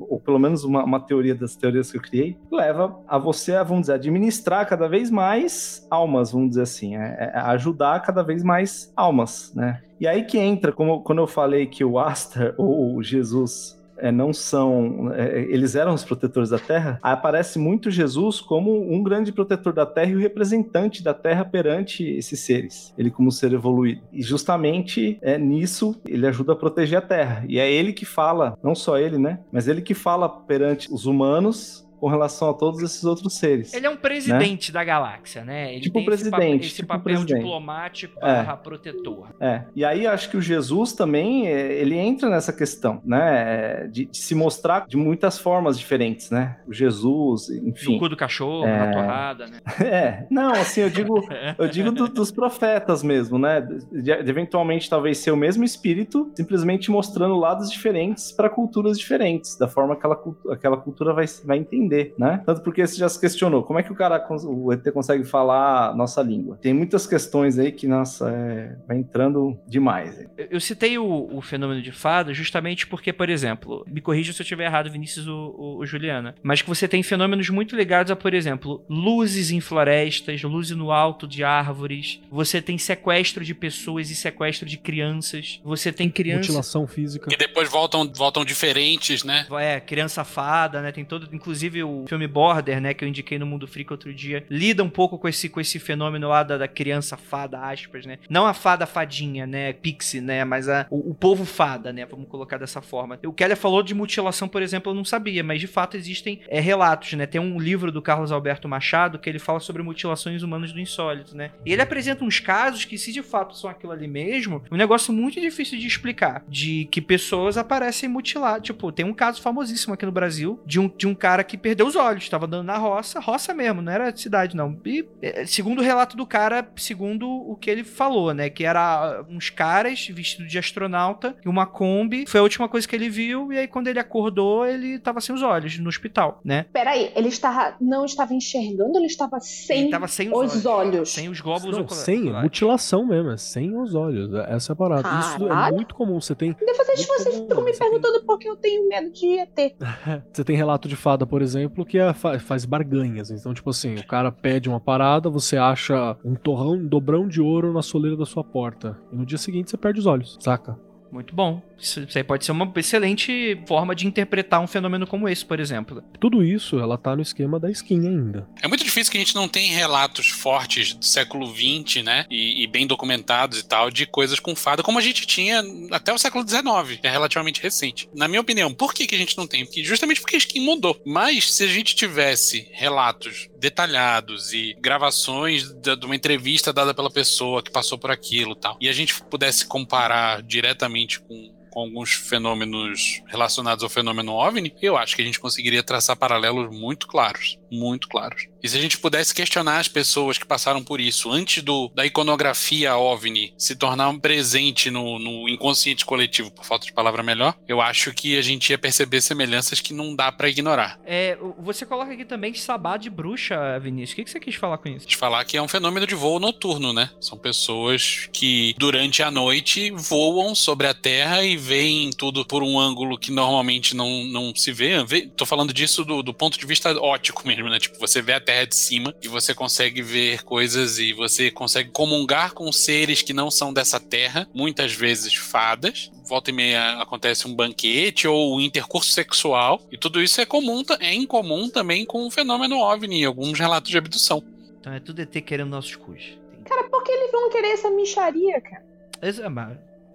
Ou pelo menos uma, uma, teoria das teorias que eu criei, leva a você, vamos dizer, administrar cada vez mais almas, vamos dizer assim, é, é ajudar cada vez mais almas, né? E aí que entra, como quando eu falei que o Aster *laughs* ou Jesus é, não são. É, eles eram os protetores da terra, aparece muito Jesus como um grande protetor da terra e o representante da terra perante esses seres. Ele, como ser evoluído. E justamente é, nisso ele ajuda a proteger a terra. E é ele que fala, não só ele, né? Mas ele que fala perante os humanos com relação a todos esses outros seres. Ele é um presidente da galáxia, né? Ele Tipo tem esse, pa- presidente, esse tipo papel presidente. diplomático É. protetor. É, e aí acho que o Jesus também, é, ele entra nessa questão, né, é, de, de se mostrar de muitas formas diferentes, né, o Jesus, No enfim. cu do cachorro, É. na torrada, né? *laughs* É, não, assim, eu digo, *laughs* eu digo do- dos profetas mesmo, né, de, de eventualmente talvez ser o mesmo espírito, simplesmente mostrando lados diferentes para culturas diferentes, da forma que aquela, aquela cultura vai, vai entender, né, tanto porque você já se questionou, como é que o cara, o ET consegue falar a nossa língua? Tem muitas questões aí que, nossa, é, vai entrando demais. hein? Eu- citei o, o fenômeno de fada justamente porque, por exemplo, me corrija se eu estiver errado, Vinícius ou Juliana, mas que você tem fenômenos muito ligados a, por exemplo, luzes em florestas, luzes no alto de árvores, você tem sequestro de pessoas e sequestro de crianças, você tem crianças. Mutilação física. E depois voltam, voltam diferentes, né? É, criança fada, né? Tem todo, inclusive o filme Border, né, que eu indiquei no Mundo Freak outro dia, lida um pouco com esse com esse fenômeno lá da, da criança fada, aspas, né? Não a fada fadinha, né, pixie, né, mas a, o, o povo fada, né, vamos colocar dessa forma. O Keller falou de mutilação, por exemplo, eu não sabia, mas de fato existem é, relatos, né? Tem um livro do Carlos Alberto Machado que ele fala sobre mutilações humanas do insólito, né? E ele apresenta uns casos que se de fato são aquilo ali mesmo, um negócio muito difícil de explicar, de que pessoas aparecem mutiladas, tipo, tem um caso famosíssimo aqui no Brasil de um, de um cara que perdeu os olhos, tava andando na roça, roça mesmo, não era cidade não. E é, segundo o relato do cara, segundo o que ele falou, né, que era uns caras vestidos de astronauta e uma Kombi, foi a última coisa que ele viu e aí quando ele acordou, ele tava sem os olhos no hospital, né? Peraí, ele estava, não estava enxergando, ele estava sem ele tava sem os, os olhos. sem os glóbulos Não, oculares. sem, mutilação mesmo, é sem os olhos. Essa é a parada. Isso é Caralho. muito comum. Você tem, Depois vocês, ficam me você tem- perguntando por que eu tenho medo de ET. *laughs* você tem relato de fada, por exemplo, que é, fa- faz barganhas. Então, tipo assim, o cara pede uma parada, você acha um torrão, um dobrão de ouro na soleira da sua porta. E no dia seguinte você perde os olhos, saca? Muito bom. Isso, aí pode ser uma excelente forma de interpretar um fenômeno como esse, por exemplo. Tudo isso, ela tá no esquema da skin ainda. É muito difícil que a gente não tenha relatos fortes do século XX, né? E, e bem documentados e tal, de coisas com fada, como a gente tinha até o século XIX, que é relativamente recente. Na minha opinião, por que, que a gente não tem? Porque, justamente porque a skin mudou. Mas se a gente tivesse relatos detalhados e gravações da- de uma entrevista dada pela pessoa que passou por aquilo e tal, e a gente pudesse comparar diretamente com com alguns fenômenos relacionados ao fenômeno OVNI, eu acho que a gente conseguiria traçar paralelos muito claros, muito claros. E se a gente pudesse questionar as pessoas que passaram por isso antes do, da iconografia OVNI se tornar um presente no, no inconsciente coletivo, por falta de palavra melhor, eu acho que a gente ia perceber semelhanças que não dá pra ignorar. É, você coloca aqui também sabá de bruxa, Vinícius. O que, que você quis falar com isso? De falar que é um fenômeno de voo noturno, né? São pessoas que durante a noite voam sobre a Terra e veem tudo por um ângulo que normalmente não, não se vê. Vê- Tô falando disso do, do ponto de vista ótico mesmo, né? Tipo, você vê a Terra de cima e você consegue ver coisas e você consegue comungar com seres que não são dessa Terra, muitas vezes fadas. Volta e meia acontece um banquete ou um intercurso sexual, e tudo isso é comum, é incomum também com o fenômeno OVNI, e alguns relatos de abdução. Então é tudo ET querendo nossos cus. Cara, por que eles vão querer essa micharia, cara? Mas,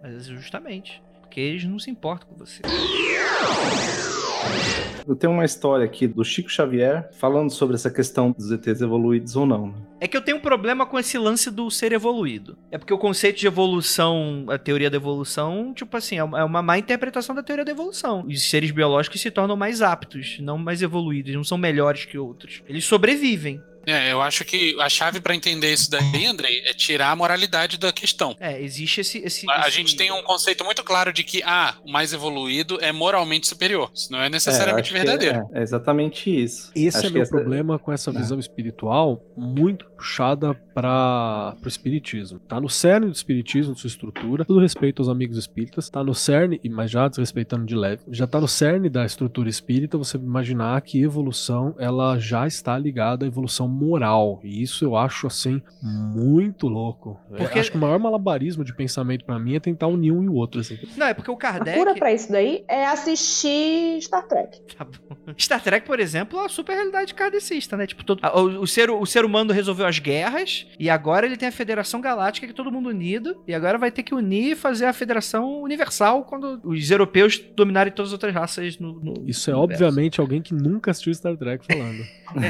é, justamente. Porque eles não se importam com você. Eu tenho uma história aqui do Chico Xavier falando sobre essa questão dos ETs evoluídos ou não. né? É que eu tenho um problema com esse lance do ser evoluído. É porque o conceito de evolução, a teoria da evolução, tipo assim, é uma é uma má interpretação da teoria da evolução. Os seres biológicos se tornam mais aptos, não mais evoluídos, não são melhores que outros. Eles sobrevivem. É, eu acho que a chave pra entender isso daí, Andrei, é tirar a moralidade da questão. É, existe esse. esse A, esse- gente tem um conceito muito claro de que, ah, o mais evoluído é moralmente superior. Isso não é necessariamente É, verdadeiro. É, é exatamente isso. Esse Acho é meu essa- problema com essa É. visão espiritual muito puxada para o espiritismo. Tá no cerne do espiritismo, sua estrutura, todo respeito aos amigos espíritas, tá no cerne, e mas já desrespeitando de leve, já tá no cerne da estrutura espírita você imaginar que evolução ela já está ligada à evolução moral. E isso eu acho, assim, muito louco. É, Porque- acho que o maior malabarismo de pensamento pra mim é tentar unir um e o outro. Assim. Não, é porque o A Kardec. cura pra isso daí é assistir Star Trek. Tá bom. Star Trek, por exemplo, é a super realidade kardecista, né? Tipo, todo, o, o ser, o ser humano resolveu as guerras e agora ele tem a Federação Galáctica, que é todo mundo unido, e agora vai ter que unir e fazer a Federação Universal quando os europeus dominarem todas as outras raças no. no Isso é universo. obviamente alguém que nunca assistiu Star Trek falando.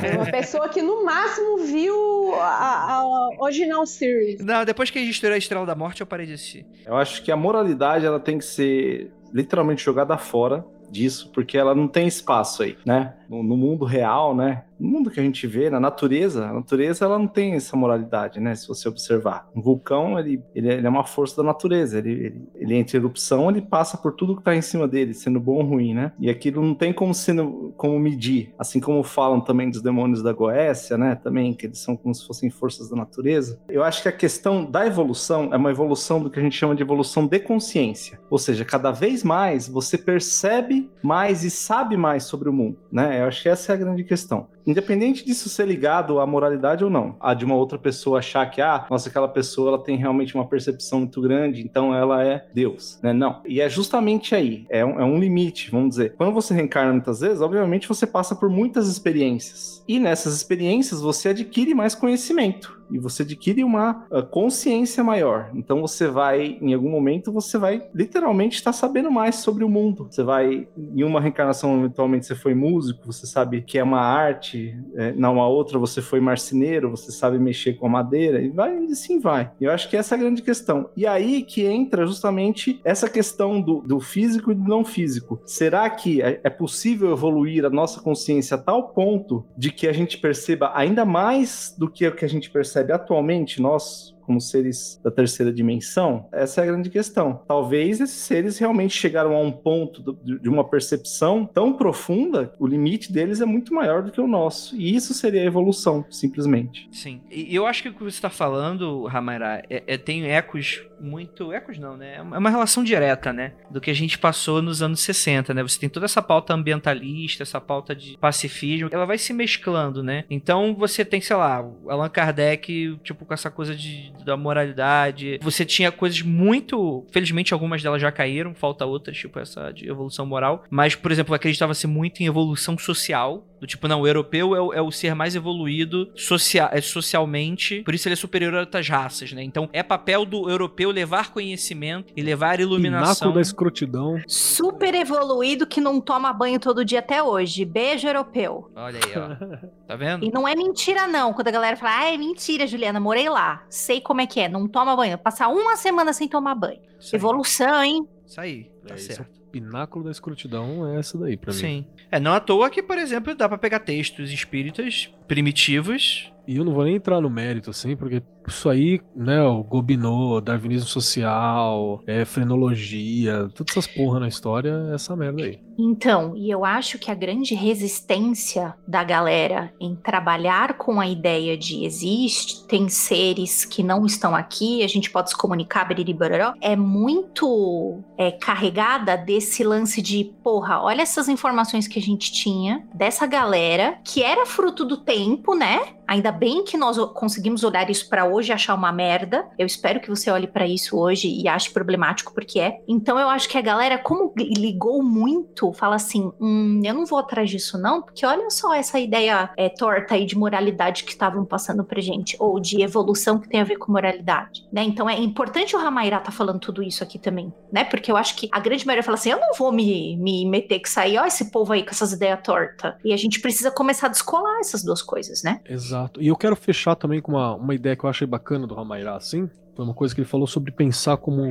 É uma pessoa que no máximo viu a, a original series. Não, depois que a gente estourou a Estrela da Morte, eu parei de assistir. Eu acho que a moralidade ela tem que ser literalmente jogada fora disso, porque ela não tem espaço aí, né? No, no mundo real, né? No mundo que a gente vê, na natureza, a natureza ela não tem essa moralidade, né? Se você observar. Um vulcão, ele, ele, é- é uma força da natureza. Ele, ele, ele entra em erupção, ele passa por tudo que tá em cima dele, sendo bom ou ruim, né? E aquilo não tem como, sendo, como medir. Assim como falam também dos demônios da Goécia, né? Também, que eles são como se fossem forças da natureza. Eu acho que a questão da evolução é uma evolução do que a gente chama de evolução de consciência. Ou seja, cada vez mais você percebe mais e sabe mais sobre o mundo, né? Eu acho que essa é a grande questão. Independente disso ser ligado à moralidade ou não, a de uma outra pessoa achar que, ah, nossa, aquela pessoa ela tem realmente uma percepção muito grande, então ela é Deus, né? Não. E é justamente aí, é um, é um limite, vamos dizer. Quando você reencarna muitas vezes, obviamente você passa por muitas experiências. E nessas experiências você adquire mais conhecimento e você adquire uma uh, consciência maior. Então você vai, em algum momento, você vai literalmente estar sabendo mais sobre o mundo. Você vai, em uma reencarnação, eventualmente você foi músico, você sabe que é uma arte, é, na uma outra você foi marceneiro, você sabe mexer com a madeira, e vai, e assim vai. Eu acho que essa é a grande questão. E aí que entra justamente essa questão do, do físico e do não físico. Será que é, é possível evoluir a nossa consciência a tal ponto de que a gente perceba ainda mais do que o que a gente percebe atualmente, nós, como seres da terceira dimensão? Essa é a grande questão. Talvez esses seres realmente chegaram a um ponto de uma percepção tão profunda, o limite deles é muito maior do que o nosso. E isso seria a evolução, simplesmente. Sim. E eu acho que o que você está falando, Ramaira, é, é- tem ecos muito. Ecos não, né? É uma é relação direta, né? Do que a gente passou nos anos 60, né? Você tem toda essa pauta ambientalista, essa pauta de pacifismo, ela vai se mesclando, né? Então você tem, sei lá, Allan Kardec, tipo, com essa coisa de, da moralidade. Você tinha coisas muito. Felizmente, algumas delas já caíram, falta outras, tipo essa de evolução moral. Mas, por exemplo, acreditava-se muito em evolução social. Do tipo, não, o europeu é o, é o ser mais evoluído socia é, socialmente, por isso ele é superior a outras raças, né? Então é papel do europeu levar conhecimento e levar iluminação. Pináculo da escrotidão. Super evoluído que não toma banho todo dia até hoje. Beijo europeu. Olha aí, ó. *laughs* Tá vendo? E não é mentira, não. Quando a galera fala, ah, é mentira, Juliana, morei lá. Sei como é que é. Não toma banho. Passar uma semana sem tomar banho. Isso aí. Evolução, hein? Isso aí, tá É, é certo. o pináculo da escrotidão é essa daí pra mim. Sim. É, não à toa que, por exemplo, dá pra pegar textos espíritas primitivos. E eu não vou nem entrar no mérito, assim, porque isso aí, né, o Gobineau, darwinismo social, é, frenologia, todas essas porra na história, é essa merda aí. Então, e eu acho que a grande resistência da galera em trabalhar com a ideia de existem seres que não estão aqui, a gente pode se comunicar, biriribararó, é muito é, carregada desse lance de, porra, olha essas informações que a gente tinha dessa galera que era fruto do tempo, né? Ainda bem que nós conseguimos olhar isso pra hoje e achar uma merda. Eu espero que você olhe pra isso hoje e ache problemático porque é. Então eu acho que a galera, como li- ligou muito, fala assim: hum, eu não vou atrás disso não, porque olha só essa ideia é, torta aí de moralidade que estavam passando pra gente, ou de evolução que tem a ver com moralidade, né? Então é importante o Ramairá tá falando tudo isso aqui também, né? Porque eu acho que a grande maioria fala assim: eu não vou me, me meter que sair, ó, esse povo aí com essas ideias tortas. E a gente precisa começar a descolar essas duas coisas, né? Exato. E eu quero fechar também com uma, uma ideia que eu achei bacana do Ramairá, assim. Foi uma coisa que ele falou sobre pensar como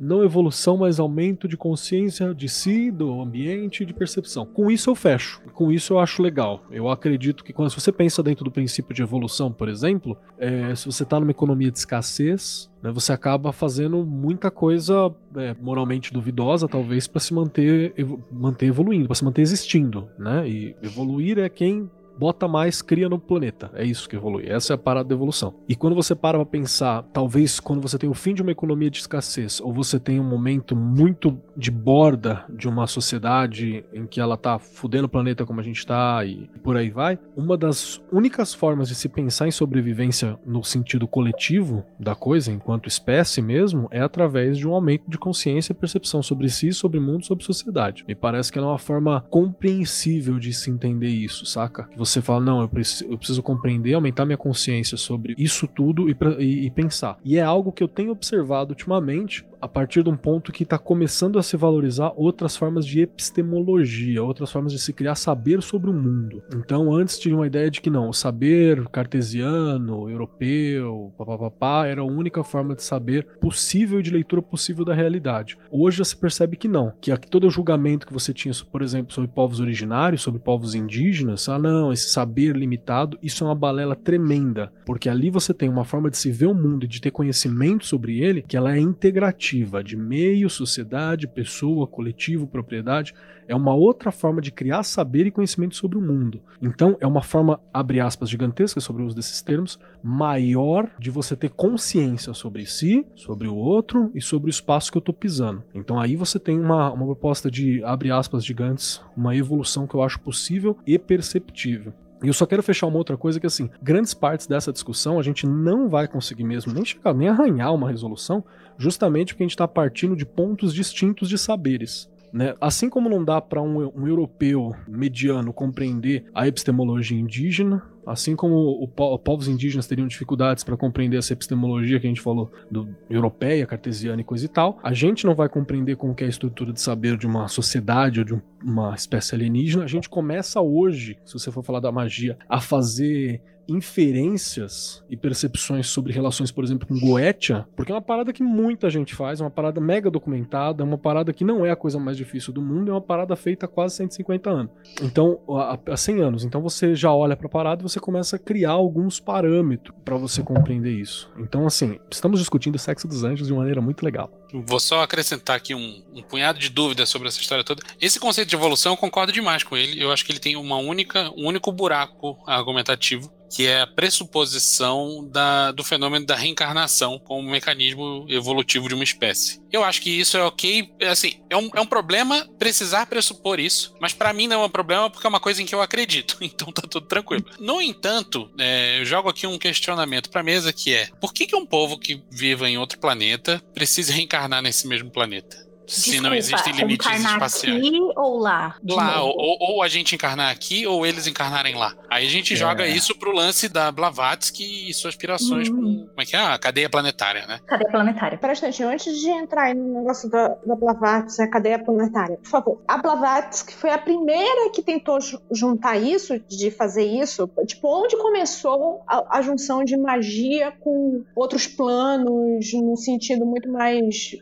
não evolução, mas aumento de consciência de si, do ambiente e de percepção. Com isso eu fecho. Com isso eu acho legal. Eu acredito que quando você pensa dentro do princípio de evolução, por exemplo, é, se você está numa economia de escassez, né, você acaba fazendo muita coisa é, moralmente duvidosa, talvez, para se manter, evo- manter evoluindo, para se manter existindo, né? E evoluir é quem bota mais, cria no planeta. É isso que evolui. Essa é a parada da evolução. E quando você para pra pensar, talvez quando você tem o fim de uma economia de escassez, ou você tem um momento muito de borda de uma sociedade em que ela tá fudendo o planeta como a gente tá e por aí vai, uma das únicas formas de se pensar em sobrevivência no sentido coletivo da coisa, enquanto espécie mesmo, é através de um aumento de consciência e percepção sobre si, sobre o mundo, sobre sociedade. Me parece que ela é uma forma compreensível de se entender isso, saca? Que você fala, não, eu preciso, eu preciso compreender, aumentar minha consciência sobre isso tudo e, e, e pensar. E é algo que eu tenho observado ultimamente a partir de um ponto que está começando a se valorizar outras formas de epistemologia, outras formas de se criar saber sobre o mundo. Então, antes tinha uma ideia de que não, o saber cartesiano, europeu, papapá, era a única forma de saber possível e de leitura possível da realidade. Hoje já se percebe que não, que todo julgamento que você tinha, por exemplo, sobre povos originários, sobre povos indígenas, ah não, esse saber limitado, isso é uma balela tremenda, porque ali você tem uma forma de se ver o mundo e de ter conhecimento sobre ele que ela é integrativa de meio, sociedade, pessoa, coletivo, propriedade. É uma outra forma de criar saber e conhecimento sobre o mundo. Então, é uma forma, abre aspas, gigantesca sobre o uso desses termos, maior de você ter consciência sobre si, sobre o outro e sobre o espaço que eu estou pisando. Então, aí você tem uma, uma proposta de, abre aspas, gigantes, uma evolução que eu acho possível e perceptível. E eu só quero fechar uma outra coisa que assim, grandes partes dessa discussão a gente não vai conseguir mesmo nem chegar, nem arranhar uma resolução, justamente porque a gente está partindo de pontos distintos de saberes. Né? Assim como não dá para um, um, europeu mediano compreender a epistemologia indígena, assim como o, o, povos indígenas teriam dificuldades para compreender essa epistemologia que a gente falou do europeia, cartesiana e coisa e tal, a gente não vai compreender como é a estrutura de saber de uma sociedade ou de um, uma espécie alienígena. A gente começa hoje, se você for falar da magia, a fazer inferências e percepções sobre relações, por exemplo, com Goetia, porque é uma parada que muita gente faz, é uma parada mega documentada, é uma parada que não é a coisa mais difícil do mundo, é uma parada feita há quase 150 anos. Então, há 100 anos. Então você já olha para a parada e você começa a criar alguns parâmetros para você compreender isso. Então, assim, estamos discutindo o sexo dos anjos de uma maneira muito legal. Vou só acrescentar aqui um, um punhado de dúvidas sobre essa história toda. Esse conceito de evolução, eu concordo demais com ele. Eu acho que ele tem uma única, um único buraco argumentativo que é a pressuposição da, do fenômeno da reencarnação como mecanismo evolutivo de uma espécie. Eu acho que isso é ok, assim, é um, é um problema precisar pressupor isso, mas para mim não é um problema porque é uma coisa em que eu acredito, *laughs* então tá tudo tranquilo. No entanto, é, eu jogo aqui um questionamento pra mesa que é, por que, que um povo que viva em outro planeta precisa reencarnar nesse mesmo planeta? Desculpa, se não existem limites espaciais. Aqui ou lá? Lá, ou, ou, a gente encarnar aqui ou eles encarnarem lá. Aí a gente é. joga isso pro lance da Blavatsky e suas aspirações hum. com. Como é que é? A cadeia planetária, né? Cadeia planetária. Pera um antes de entrar aí no negócio da, da Blavatsky, a cadeia planetária, por favor. A Blavatsky foi a primeira que tentou juntar isso, de fazer isso. Tipo, onde começou a, a junção de magia com outros planos, num sentido muito mais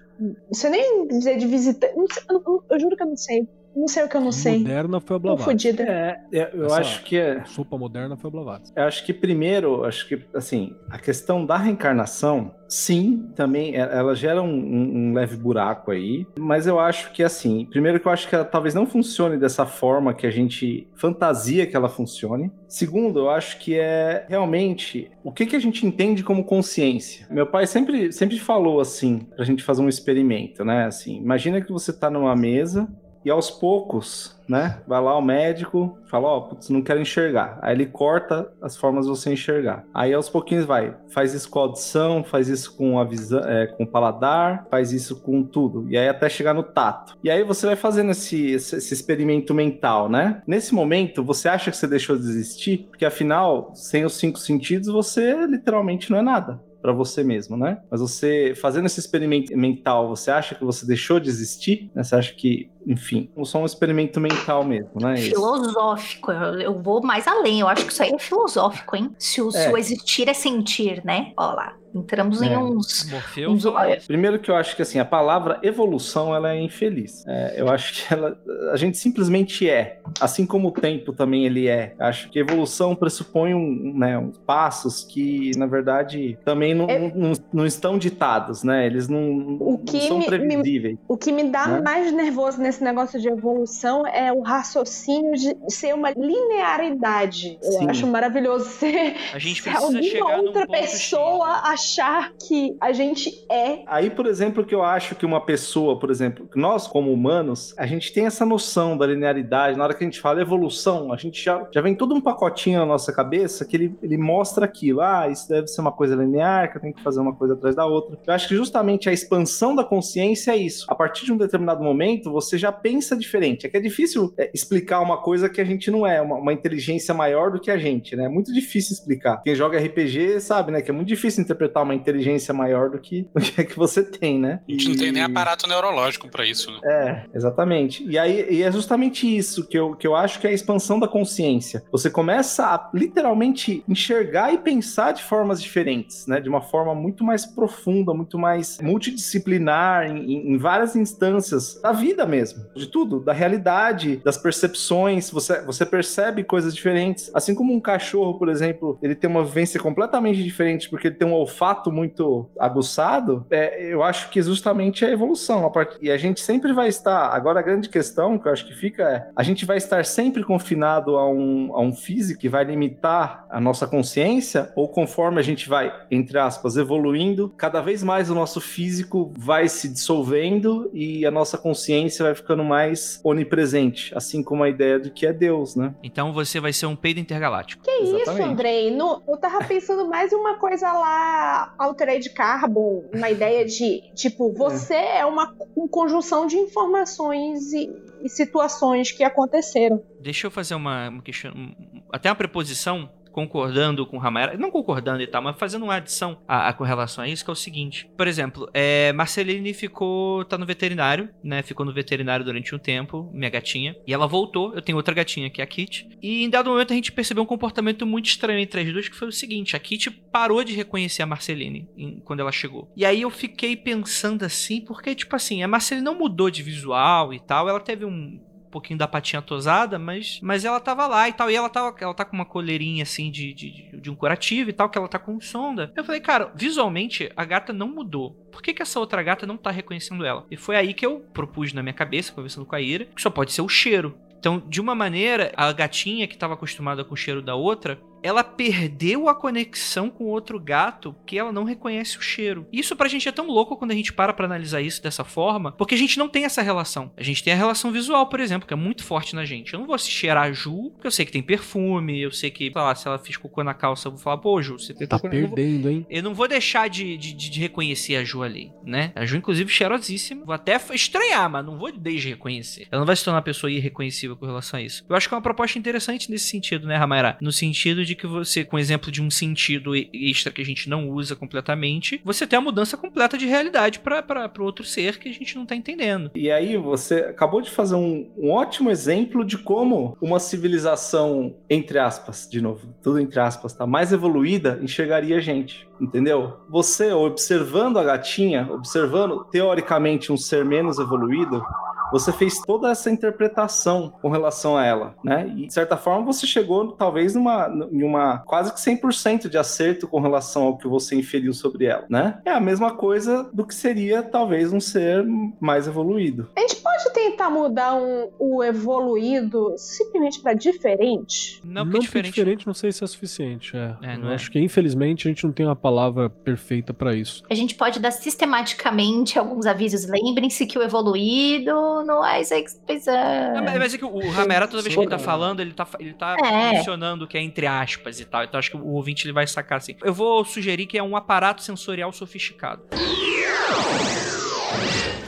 sei nem dizer de visita. Eu, eu, juro que eu não sei. Não sei o que eu não sei. Moderna foi a Blavatsky. É, é, eu Essa acho que é. Sopa moderna foi a Blavatsky. Eu acho que primeiro, acho que assim, a questão da reencarnação, sim, também é, ela gera um, um, um, leve buraco aí. Mas eu acho que assim, primeiro que eu acho que ela talvez não funcione dessa forma que a gente fantasia que ela funcione. Segundo, eu acho que é realmente o que, que a gente entende como consciência. Meu pai sempre, sempre falou assim, pra gente fazer um experimento, né? Assim, imagina que você tá numa mesa e aos poucos, né? Vai lá o médico, fala, ó, oh, não quero enxergar. Aí ele corta as formas de você enxergar. Aí aos pouquinhos vai, faz isso com a audição, faz isso com a visão, é, com o paladar, faz isso com tudo. E aí até chegar no tato. E aí você vai fazendo esse, esse, esse experimento mental, né? Nesse momento, você acha que você deixou de existir? Porque afinal, sem os cinco sentidos, você literalmente não é nada para você mesmo, né? Mas você fazendo esse experimento mental, você acha que você deixou de existir? Né? Você acha que, enfim, é só um experimento mental mesmo, né? Filosófico, eu, eu, vou mais além, eu acho que isso aí é filosófico, hein? Se o, é. se o existir é sentir, né? Olha lá. Entramos É. em uns. Morfeu uns. Primeiro que eu acho que assim, a palavra evolução ela é infeliz. É, eu acho que ela, a gente simplesmente é, assim como o tempo também ele é. Acho que evolução pressupõe um, né, uns passos que na verdade também não, É- não, não estão ditados, né? Eles não, O que não são me- previsíveis. O que me dá Né? mais nervoso nesse negócio de evolução é o raciocínio de ser uma linearidade. Eu Sim. acho maravilhoso ser A gente *laughs* se alguma outra pessoa X, né? achar que a gente é. Aí, por exemplo, que eu acho que uma pessoa, por exemplo, que nós como humanos, a gente tem essa noção da linearidade. Na hora que a gente fala evolução, a gente já, já vem todo um pacotinho na nossa cabeça que ele, ele mostra aquilo. Ah, isso deve ser uma coisa linear, que eu tenho que fazer uma coisa atrás da outra. Eu acho que justamente a expansão da consciência é isso. A partir de um determinado momento, você já pensa diferente. É que é difícil é, explicar uma coisa que a gente não é, uma, uma inteligência maior do que a gente, né? É muito difícil explicar. Quem joga RPG sabe, né? Que é muito difícil interpretar uma inteligência maior do que, *laughs* do que, é que você tem, né? A gente não tem nem E- aparato neurológico pra isso, né? é, exatamente. E aí e é justamente isso que eu, que eu acho que é a expansão da consciência. Você começa a literalmente enxergar e pensar de formas diferentes, né? De uma forma muito mais profunda, muito mais multidisciplinar, em- em várias instâncias da vida mesmo, de tudo, da realidade, das percepções. Você, você percebe coisas diferentes. Assim como um cachorro, por exemplo, ele tem uma vivência completamente diferente porque ele tem um olfato muito aguçado. É, eu acho que justamente é a evolução. A part- E a gente sempre vai estar. Agora, a grande questão que eu acho que fica é: a gente vai estar sempre confinado a um, a um físico que vai limitar a nossa consciência, ou conforme a gente vai, entre aspas, evoluindo, cada vez mais o nosso físico vai se dissolvendo e a nossa consciência vai ficando mais onipresente, assim como a ideia de que é Deus, né? Então você vai ser um peido intergaláctico. Que isso, Exatamente. Andrei? No- eu tava pensando mais em uma coisa lá, Altered Carbon, uma ideia de, tipo, você é, uma, uma conjunção de informações e, e situações que aconteceram. Deixa eu fazer uma, uma question... um- até uma preposição concordando com o Ramara, não concordando e tal, mas fazendo uma adição a, a- com relação a isso, que é o seguinte. Por exemplo, é, Marceline ficou, tá no veterinário, né? Ficou no veterinário durante um tempo, minha gatinha, e ela voltou. Eu tenho outra gatinha que é a Kitty. E em dado momento a gente percebeu um comportamento muito estranho entre as duas, que foi o seguinte: a Kitty parou de reconhecer a Marceline em- quando ela chegou. E aí eu fiquei pensando assim, porque, tipo assim, a Marceline não mudou de visual e tal, ela teve um pouquinho da patinha tosada, mas, mas ela tava lá e tal. E ela, tava, ela tá com uma coleirinha assim de, de, de um curativo e tal, que ela tá com sonda. Eu falei, cara, visualmente a gata não mudou. Por que, que essa outra gata não tá reconhecendo ela? E foi aí que eu propus na minha cabeça, conversando com a Ira, que só pode ser o cheiro. Então, de uma maneira, a gatinha que estava acostumada com o cheiro da outra, ela perdeu a conexão com outro gato que ela não reconhece o cheiro. Isso pra gente é tão louco quando a gente para pra analisar isso dessa forma, porque a gente não tem essa relação. A gente tem a relação visual, por exemplo, que é muito forte na gente. Eu não vou cheirar a Ju, porque eu sei que tem perfume, eu sei que, sei lá, se ela fez cocô na calça, eu vou falar, pô, Ju, você tem Tá vou- perdendo, hein? eu não vou deixar de, de, de reconhecer a Ju ali, né? A Ju, inclusive, cheirosíssima. Vou até estranhar, mas não vou desde reconhecer. Ela não vai se tornar uma pessoa irreconhecível com relação a isso. Eu acho que é uma proposta interessante nesse sentido, né, Ramaira? No sentido de que você, com exemplo de um sentido extra que a gente não usa completamente, você tem a mudança completa de realidade para outro ser que a gente não tá entendendo. E aí você acabou de fazer um, um ótimo exemplo de como uma civilização, entre aspas, de novo, tudo entre aspas, tá mais evoluída, enxergaria a gente. Entendeu? Você observando a gatinha, observando teoricamente um ser menos evoluído, você fez toda essa interpretação com relação a ela, né? E de certa forma você chegou talvez numa, em uma quase que 100% de acerto com relação ao que você inferiu sobre ela, né? É a mesma coisa do que seria talvez um ser mais evoluído. A gente pode tentar mudar um- o evoluído simplesmente pra diferente? Não, Não é diferente. diferente não sei se é suficiente. É. É, Eu é? acho que infelizmente a gente não tem uma palavra perfeita pra isso. A gente pode dar sistematicamente alguns avisos. Lembrem-se que o evoluído não é isso aí que você pensa. Não, mas é que o Ramera, toda vez que ele tá falando, ele tá, ele tá É. mencionando que é entre aspas e tal. Então acho que o ouvinte ele vai sacar assim. Eu vou sugerir que é um aparato sensorial sofisticado.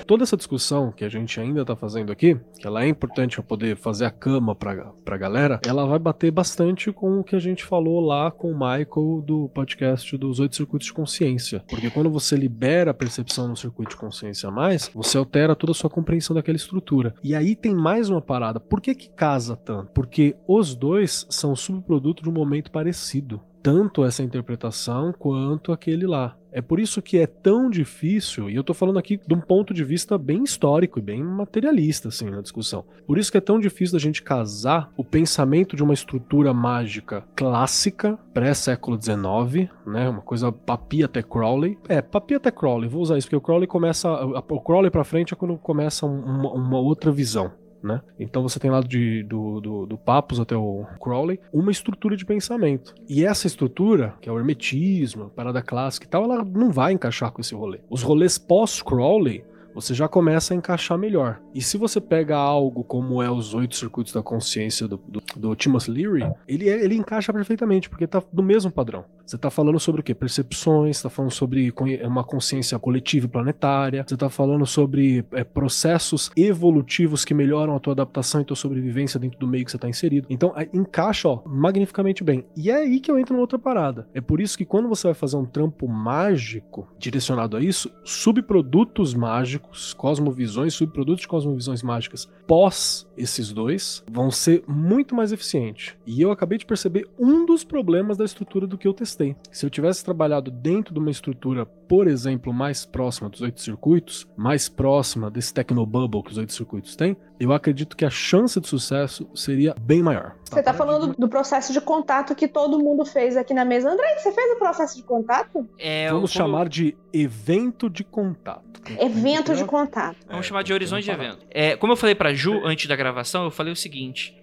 Toda essa discussão que a gente ainda tá fazendo aqui, que ela é importante pra poder fazer a cama pra, pra galera, ela vai bater bastante com o que a gente falou lá com o Michael do podcast dos oito circuitos de consciência. Porque quando você libera a percepção no circuito de consciência a mais, você altera toda a sua compreensão daquela estrutura. E aí tem mais uma parada. Por que que casa tanto? Porque os dois são subproduto de um momento parecido. Tanto essa interpretação quanto aquele lá. É por isso que é tão difícil, e eu tô falando aqui de um ponto de vista bem histórico e bem materialista, assim, na discussão. Por isso que é tão difícil da gente casar o pensamento de uma estrutura mágica clássica, pré-século XIX, né, uma coisa papi até Crowley. É, papi até Crowley, vou usar isso, porque o Crowley começa, o Crowley pra frente é quando começa uma, uma outra visão. Né? Então você tem lá de, do, do, do Papus até o Crowley uma estrutura de pensamento. E essa estrutura, que é o hermetismo, parada clássica e tal, ela não vai encaixar com esse rolê. Os rolês pós-Crowley você já começa a encaixar melhor. E se você pega algo como é os oito circuitos da consciência do, do, do Timothy Leary, ele, é, ele encaixa perfeitamente, porque tá no mesmo padrão. Você tá falando sobre o quê? Percepções, tá falando sobre uma consciência coletiva e planetária, você tá falando sobre é, processos evolutivos que melhoram a tua adaptação e tua sobrevivência dentro do meio que você tá inserido. Então, é, encaixa, ó, magnificamente bem. E é aí que eu entro numa outra parada. É por isso que quando você vai fazer um trampo mágico direcionado a isso, subprodutos mágicos mágicos, cosmovisões, subprodutos de cosmovisões mágicas pós esses dois vão ser muito mais eficientes. E eu acabei de perceber um dos problemas da estrutura do que eu testei. Se eu tivesse trabalhado dentro de uma estrutura, por exemplo, mais próxima dos oito circuitos, mais próxima desse Tecnobubble que os oito circuitos têm, eu acredito que a chance de sucesso seria bem maior. Você está falando do processo de contato que todo mundo fez aqui na mesa. André, você fez o processo de contato? É, Vamos chamar de evento de contato. Evento de contato. Vamos chamar de horizonte de evento. É, como eu falei pra Ju antes da gravação, eu falei o seguinte.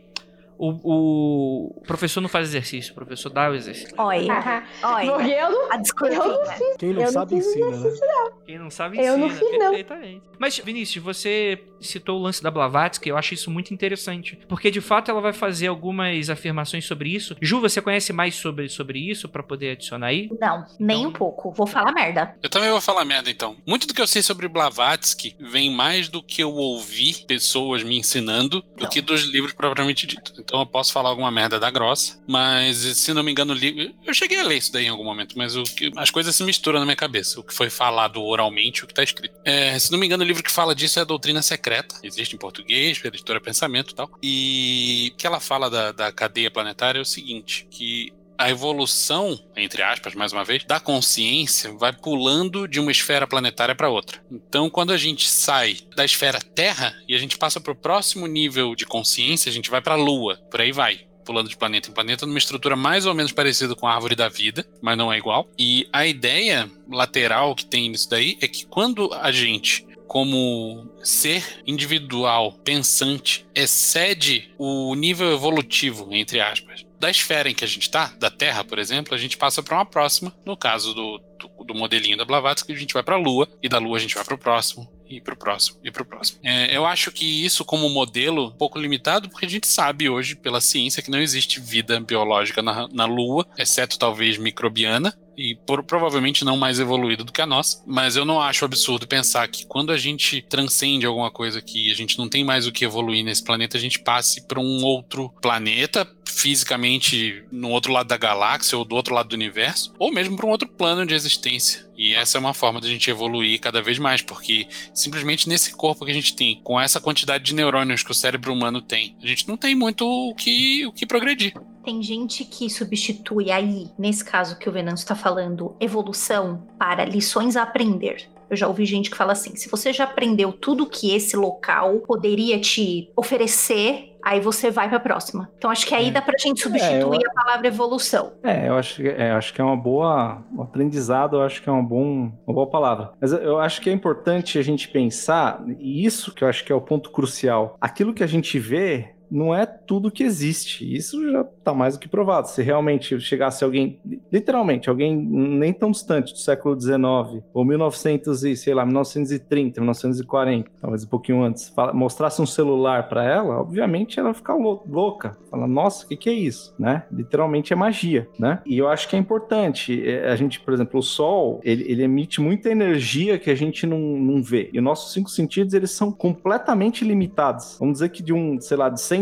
O, o professor não faz exercício, o professor dá o exercício. Olha, olha. Porque eu não, A eu não fiz. Quem não eu sabe não fiz ensina, né? não. Quem não sabe Eu ensina não fiz, não. perfeitamente. Mas, Vinícius, você citou o lance da Blavatsky, eu acho isso muito interessante. Porque, de fato, ela vai fazer algumas afirmações sobre isso. Ju, você conhece mais sobre, sobre isso pra poder adicionar aí? Não, nem Então- um pouco. Vou falar merda. Eu também vou falar merda, então. Muito do que eu sei sobre Blavatsky vem mais do que eu ouvi pessoas me ensinando do Não. que dos livros propriamente dito. Então eu posso falar alguma merda da grossa, mas se não me engano, o livro. Eu cheguei a ler isso daí em algum momento, mas o que- as coisas se misturam na minha cabeça. O que foi falado oralmente o que tá escrito. É, se não me engano, o livro que fala disso é a Doutrina Secreta. Existe em português, pela editora Pensamento e tal. E que ela fala da, da cadeia planetária é o seguinte: que a evolução, entre aspas, mais uma vez, da consciência vai pulando de uma esfera planetária para outra. Então, quando a gente sai da esfera Terra e a gente passa para o próximo nível de consciência, a gente vai para a Lua, por aí vai. Pulando de planeta em planeta, numa estrutura mais ou menos parecida com a árvore da vida, mas não é igual. E a ideia lateral que tem nisso daí é que quando a gente como ser individual, pensante, excede o nível evolutivo, entre aspas, da esfera em que a gente está, da Terra, por exemplo, a gente passa para uma próxima. No caso do, do, do modelinho da Blavatsky, a gente vai para a Lua, e da Lua a gente vai para o próximo, e para o próximo, e para o próximo. É, eu acho que isso, como modelo, um pouco limitado, porque a gente sabe hoje, pela ciência, que não existe vida biológica na, na Lua, exceto talvez microbiana, e por- provavelmente não mais evoluída do que a nossa. Mas eu não acho absurdo pensar que quando a gente transcende alguma coisa que a gente não tem mais o que evoluir nesse planeta, a gente passe para um outro planeta, fisicamente no outro lado da galáxia ou do outro lado do universo, ou mesmo para um outro plano de existência. E essa é uma forma da gente evoluir cada vez mais, porque simplesmente nesse corpo que a gente tem, com essa quantidade de neurônios que o cérebro humano tem, a gente não tem muito o que, o que progredir. Tem gente que substitui aí, nesse caso que o Venâncio está falando, evolução para lições a aprender. Eu já ouvi gente que fala assim: se você já aprendeu tudo que esse local poderia te oferecer, aí você vai para a próxima. Então acho que aí É. dá pra gente substituir eu- a palavra evolução. É, eu acho, que- é, acho que é uma boa. Um aprendizado, eu acho que é uma, bom, uma boa palavra. Mas eu acho que é importante a gente pensar, e isso que eu acho que é o ponto crucial. Aquilo que a gente vê não é tudo que existe. Isso já tá mais do que provado. Se realmente chegasse alguém, literalmente, alguém nem tão distante do século XIX, ou 1900 e, sei lá, 1930, 1940, talvez um pouquinho antes, mostrasse um celular para ela, obviamente ela lou- louca. Fala, nossa, o que, que é isso? Né? Literalmente é magia, né? E eu acho que é importante. é, A gente, por exemplo, o Sol, ele, ele emite muita energia que a gente não, não vê. E os nossos cinco sentidos, eles são completamente limitados. Vamos dizer que de um, sei lá, de 100%,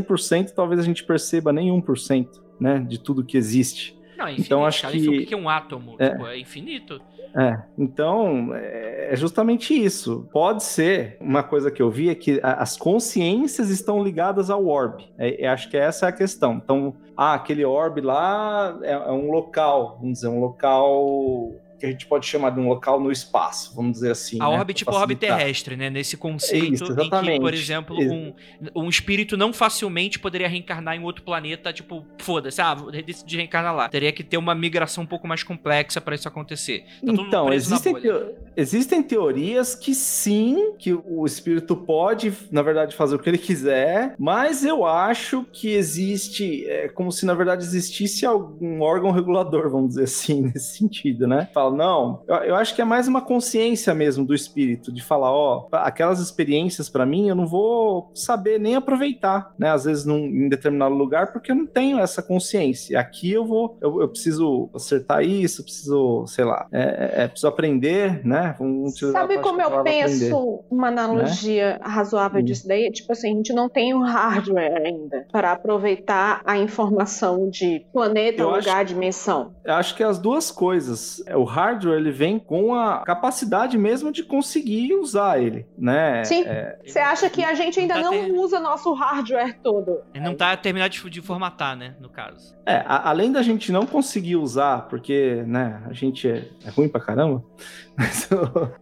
talvez a gente perceba nem 1%, né? De tudo que existe. Não, é infinito. Então, acho cara. Que- O que é um átomo? É. Tipo, é infinito? É, então é é justamente isso. Pode ser uma coisa que eu vi é que as consciências estão ligadas ao orb. É, é, acho que essa é a questão. Então, ah, aquele orb lá é, é um local, vamos dizer, um local que a gente pode chamar de um local no espaço, vamos dizer assim. A né, orbe, pra tipo a orbe facilitar. terrestre, né? Nesse conceito Isso, em que, por exemplo, um, um espírito não facilmente poderia reencarnar em outro planeta, tipo, foda-se, ah, vou decidir reencarnar lá. Teria que ter uma migração um pouco mais complexa pra isso acontecer. Tá Então, existem, teo- existem teorias que sim, que o espírito pode, na verdade, fazer o que ele quiser, mas eu acho que existe, é como se na verdade existisse algum órgão regulador, vamos dizer assim, *laughs* nesse sentido, né? Fala, não, eu, eu acho que é mais uma consciência mesmo do espírito, de falar, ó, aquelas experiências pra mim eu não vou saber nem aproveitar, né? Às vezes num, em determinado lugar, porque eu não tenho essa consciência. Aqui eu vou, eu, eu preciso acertar isso, preciso, sei lá, é, é, é, preciso aprender, né? Vamos Sabe como eu aprender. penso uma analogia razoável Hum. disso daí? Tipo assim, a gente não tem o hardware ainda para aproveitar a informação de planeta, Eu acho- lugar, dimensão. Eu acho que as duas coisas. É, O hardware ele vem com a capacidade mesmo de conseguir usar ele, né? Sim. É, Você acha que a gente ainda Tá não ter- usa nosso hardware todo? Ele não tá terminado de, de formatar, né? No caso. é, a- além da gente não conseguir usar, porque, né, a gente é, é ruim pra caramba, *laughs* mas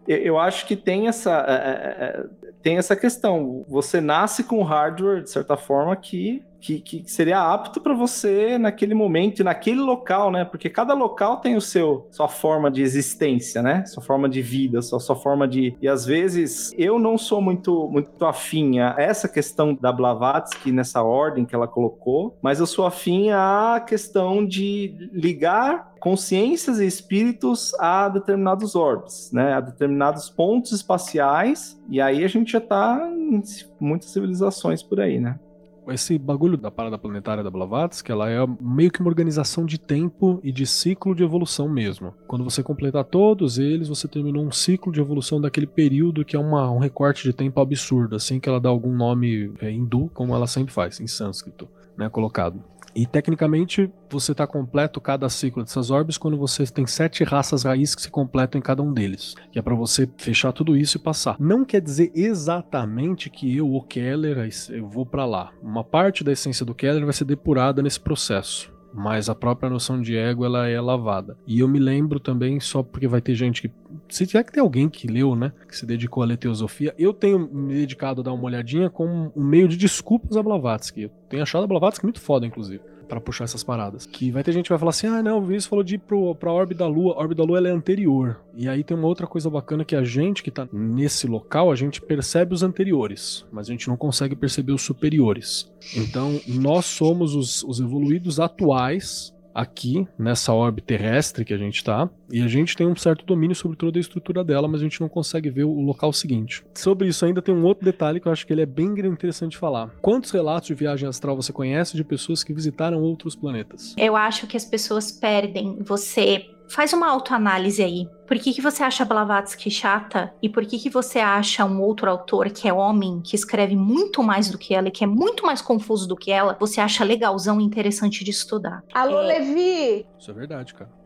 eu, eu acho que tem essa, é, é, é, tem essa questão. Você nasce com hardware, de certa forma, que que, que seria apto para você naquele momento e naquele local, né? Porque cada local tem o seu sua forma de existência, né? Sua forma de vida, sua, sua forma de e às vezes eu não sou muito muito afim a essa questão da Blavatsky nessa ordem que ela colocou, mas eu sou afim à questão de ligar consciências e espíritos a determinados orbes, né? A determinados pontos espaciais e aí a gente já tá em muitas civilizações por aí, né? Esse bagulho da parada planetária da Blavatsky, ela é meio que uma organização de tempo e de ciclo de evolução mesmo. Quando você completar todos eles, você terminou um ciclo de evolução daquele período que é uma, um recorte de tempo absurdo, assim que ela dá algum nome é, hindu, como ela sempre faz, em sânscrito, né, colocado. E tecnicamente você está completo cada ciclo dessas orbes quando você tem sete raças raiz que se completam em cada um deles. Que é para você fechar tudo isso e passar. Não quer dizer exatamente que eu, o Keller, eu vou para lá. Uma parte da essência do Keller vai ser depurada nesse processo. Mas a própria noção de ego ela é lavada. E eu me lembro também, só porque vai ter gente que. Se tiver que ter alguém que leu, né? Que se dedicou a ler teosofia, eu tenho me dedicado a dar uma olhadinha com um meio de desculpas a Blavatsky. Eu tenho achado a Blavatsky muito foda, inclusive para puxar essas paradas. Que vai ter gente que vai falar assim: ah, não, o Vinícius falou de ir pro, pra orbe da Lua. A orbe da Lua é anterior. E aí tem uma outra coisa bacana que a gente que tá nesse local, a gente percebe os anteriores, mas a gente não consegue perceber os superiores. Então, nós somos os, os evoluídos atuais aqui nessa orbe terrestre que a gente tá, e a gente tem um certo domínio sobre toda a estrutura dela, mas a gente não consegue ver o local seguinte. Sobre isso ainda tem um outro detalhe que eu acho que ele é bem interessante falar. Quantos relatos de viagem astral você conhece de pessoas que visitaram outros planetas? Eu acho que as pessoas perdem. Você faz uma autoanálise aí. Por que, que você acha Blavatsky chata? E por que, que você acha um outro autor que é homem, que escreve muito mais do que ela e que é muito mais confuso do que ela, você acha legalzão e interessante de estudar? Alô, É. Levi! Isso é verdade, cara.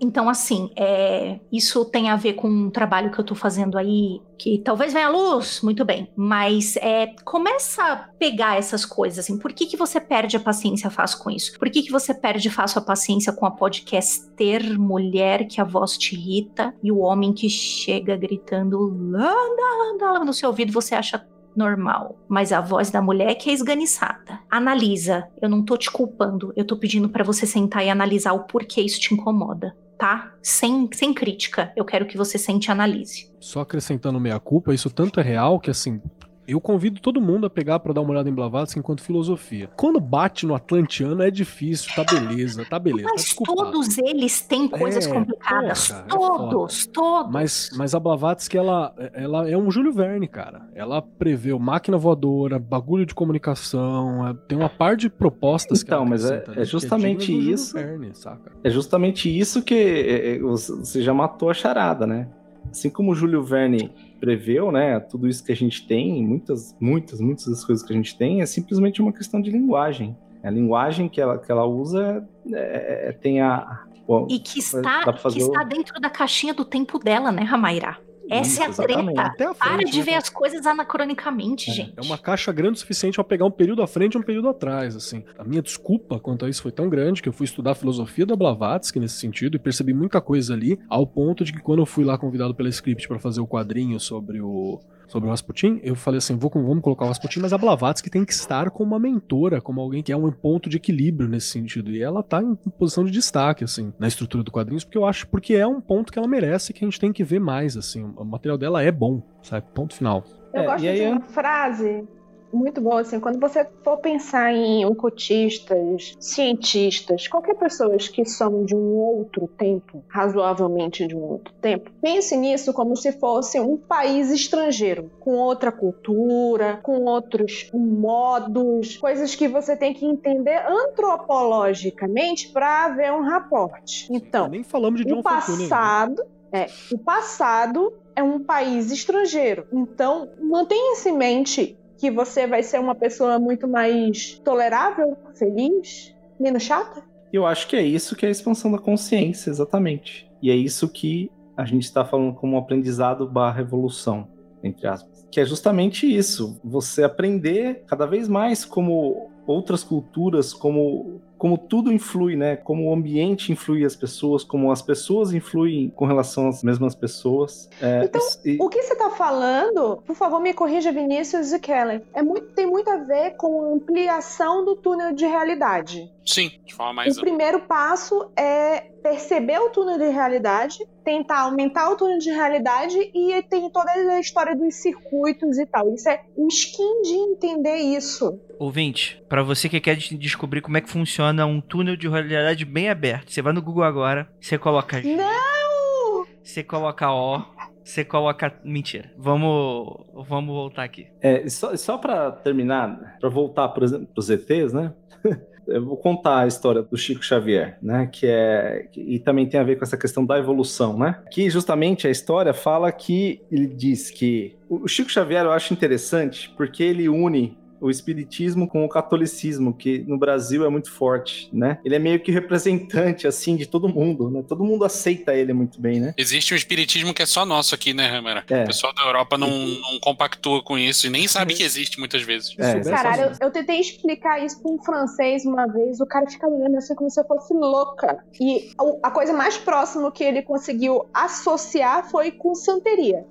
Então, assim, é, isso tem a ver com um trabalho que eu tô fazendo aí, que talvez venha à luz, muito bem, mas é, começa a pegar essas coisas, assim, por que, que você perde a paciência fácil com isso? Por que, que você perde fácil a paciência com a podcaster mulher que a voz te irrita e o homem que chega gritando landa, landa, no seu ouvido você acha normal, mas a voz da mulher que é esganiçada. Analisa, eu não tô te culpando, eu tô pedindo pra você sentar e analisar o porquê isso te incomoda, tá? Sem, sem crítica, eu quero que você sente e analise. Só acrescentando meia culpa, isso tanto é real que assim. Eu convido todo mundo a pegar pra dar uma olhada em Blavatsky enquanto filosofia. Quando bate no Atlantiano é difícil, tá beleza, tá beleza, tá Mas desculpado. todos eles têm coisas É, complicadas. porra, é todos, todos. Mas, mas a Blavatsky, ela, ela é um Júlio Verne, cara. Ela preveu máquina voadora, bagulho de comunicação, é- tem uma par de propostas que Então, ela mas é- é que justamente isso. Verne, saca? É justamente isso que é, é, você já matou a charada, né? Assim como o Júlio Verne preveu, né? Tudo isso que a gente tem, muitas, muitas, muitas das coisas que a gente tem, é simplesmente uma questão de linguagem. A linguagem que ela, que ela usa é, é, tem a. Bom, E que está, que está o- dentro da caixinha do tempo dela, né, Ramaira? Essa é a treta. Até a Para frente, de né? ver as coisas anacronicamente, gente. É uma caixa grande o suficiente pra pegar um período à frente e um período atrás, assim. A minha desculpa quanto a isso foi tão grande que eu fui estudar a filosofia da Blavatsky nesse sentido e percebi muita coisa ali, ao ponto de que quando eu fui lá convidado pela Script pra fazer o quadrinho sobre o sobre o Rasputin, eu falei assim, vou, vamos colocar o Rasputin, mas a Blavatsky tem que estar como uma mentora, como alguém que é um ponto de equilíbrio nesse sentido. E ela tá em posição de destaque, assim, na estrutura do quadrinhos, porque eu acho, porque é um ponto que ela merece, que a gente tem que ver mais, assim. O material dela é bom, sabe? Ponto final. Eu É, gosto e aí de eu- uma frase muito boa, assim, quando você for pensar em ocultistas, cientistas, qualquer pessoas que são de um outro tempo, razoavelmente de um outro tempo, pense nisso como se fosse um país estrangeiro, com outra cultura, com outros modos, coisas que você tem que entender antropologicamente para haver um raporte. Então, Nem falamos de John o Fortune ainda. passado é o passado é um país estrangeiro então mantenha-se em mente que você vai ser uma pessoa muito mais tolerável feliz menos chata Eu acho que é isso que é a expansão da consciência, exatamente. E é isso que a gente está falando como aprendizado barra evolução, entre aspas. Que é justamente isso, você aprender cada vez mais como outras culturas, como, como tudo influi, né? Como o ambiente influi as pessoas, como as pessoas influem com relação às mesmas pessoas. É, Então, e- o que você está falando por favor me corrija Vinícius e Kellen é muito, tem muito a ver com ampliação do túnel de realidade Sim, de forma mais O primeiro passo é perceber o túnel de realidade, tentar aumentar o túnel de realidade e tem toda a história dos circuitos e tal. Isso é um skin de entender isso. Ouvinte, pra você que quer de- descobrir como é que funciona um túnel de realidade bem aberto, você vai no Google agora, você coloca Não! você coloca O, você coloca. Mentira. Vamos, vamos voltar aqui. É, só, só para terminar, para voltar para os ETs, né? *laughs* Eu vou contar a história do Chico Xavier, né? Que é e também tem a ver com essa questão da evolução, né? Que justamente a história fala que ele diz que o Chico Xavier eu acho interessante porque ele une o espiritismo com o catolicismo, que no Brasil é muito forte, né? Ele é meio que representante assim de todo mundo, né? Todo mundo aceita ele muito bem, né? Existe um espiritismo que é só nosso aqui, né, Ramera? É. O pessoal da Europa não, não compactua com isso e nem sabe que existe muitas vezes. É, Caralho, eu, eu tentei explicar isso pra um francês uma vez, o cara fica olhando assim como se eu fosse louca. E a coisa mais próxima que ele conseguiu associar foi com santeria.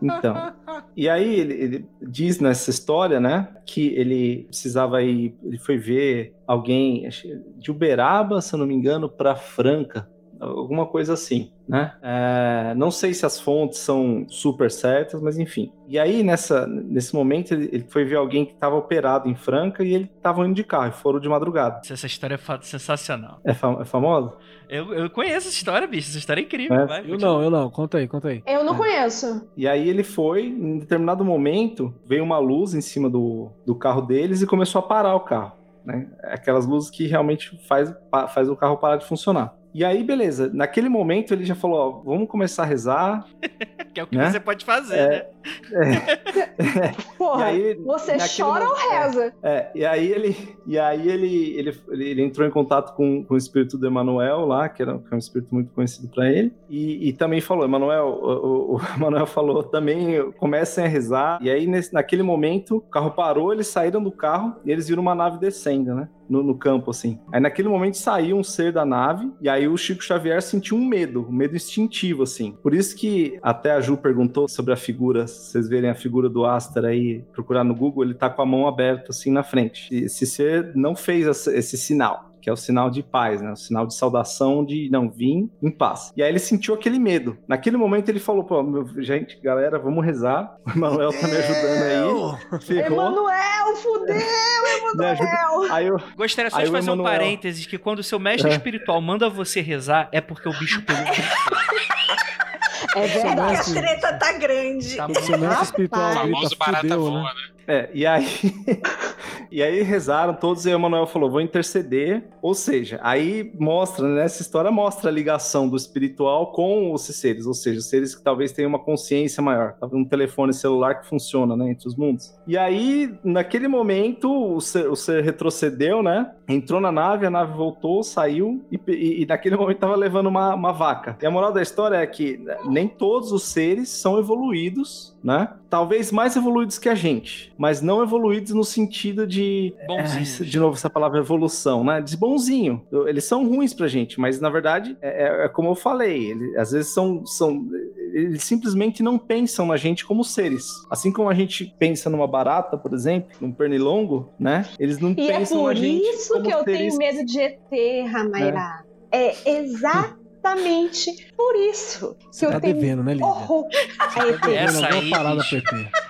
Então, e aí ele, ele diz nessa história, né, que ele precisava ir, ele foi ver alguém de Uberaba, se eu não me engano, para Franca, alguma coisa assim, né? É, não sei se as fontes são super certas, mas enfim. E aí nessa, nesse momento ele, ele foi ver alguém que estava operado em Franca e ele estava indo de carro, e foram de madrugada. Essa história é fa- sensacional. É, fam é famoso? Eu, eu conheço essa história, bicho. Essa história é incrível. É, vai, Eu continua. não, eu não. Conta aí, conta aí. Eu não É. conheço. E aí ele foi, em determinado momento, veio uma luz em cima do, do carro deles e começou a parar o carro. Né? Aquelas luzes que realmente faz, faz o carro parar de funcionar. E aí, beleza. Naquele momento ele já falou: ó, vamos começar a rezar. *laughs* Que é o que né? você pode fazer, É. né? Porra, *laughs* E aí, você chora ou momento- reza? É, e aí ele, e aí ele, ele, ele, ele entrou em contato com, com o espírito do Emanuel lá, que, era, que é um espírito muito conhecido para ele, e, e também falou, Emanuel, o, o, o *laughs* Emanuel falou também, comecem a rezar, e aí nesse, naquele momento o carro parou, eles saíram do carro e eles viram uma nave descendo, né? No, no campo, assim. Aí naquele momento saiu um ser da nave, e aí o Chico Xavier sentiu um medo, um medo instintivo, assim. Por isso que até a Ju perguntou sobre a figura, se vocês verem a figura do Aster aí, procurar no Google, ele tá com a mão aberta, assim, na frente. Esse ser não fez esse sinal. Que é o sinal de paz, né? O sinal de saudação de não vim em paz. E aí ele sentiu aquele medo. Naquele momento ele falou: pô, meu, gente, galera, vamos rezar. *laughs* O Emanuel tá me ajudando aí. Ferrou. Emanuel, fudeu. *laughs* Emanuel! Aí eu, Gostaria só Aí de fazer um parênteses que quando o seu mestre É. espiritual manda você rezar, é porque o bicho pegou. É A verdade. treta tá grande. Tá O seu mestre espiritual grita famoso barata voa, né? Né? É, e aí. *laughs* e aí rezaram todos e o Emanuel falou: vou interceder. Ou seja, aí mostra, né? Essa história mostra a ligação do espiritual com os seres, ou seja, os seres que talvez tenham uma consciência maior. Talvez um telefone celular que funciona, né? Entre os mundos. E aí, naquele momento, o ser, o ser retrocedeu, né? Entrou na nave, a nave voltou, saiu e, e, e naquele momento tava levando uma, uma vaca. E a moral da história é que nem todos os seres são evoluídos, né? Talvez mais evoluídos que a gente, mas não evoluídos no sentido de. Bonzinhos. É, de novo, essa palavra evolução, né? De bonzinho. Eles são ruins pra gente, mas na verdade, é, é- é como eu falei, eles, às vezes são, são. Eles simplesmente não pensam na gente como seres. Assim como a gente pensa numa barata, por exemplo, num pernilongo, né? Eles não E é pensam por na gente. isso como que eu seres tenho medo de ET, Ramaira. É, exatamente por isso que Você eu tá tenho devendo, né, Lívia? horror a ET. Devendo Essa aí, parada bicho.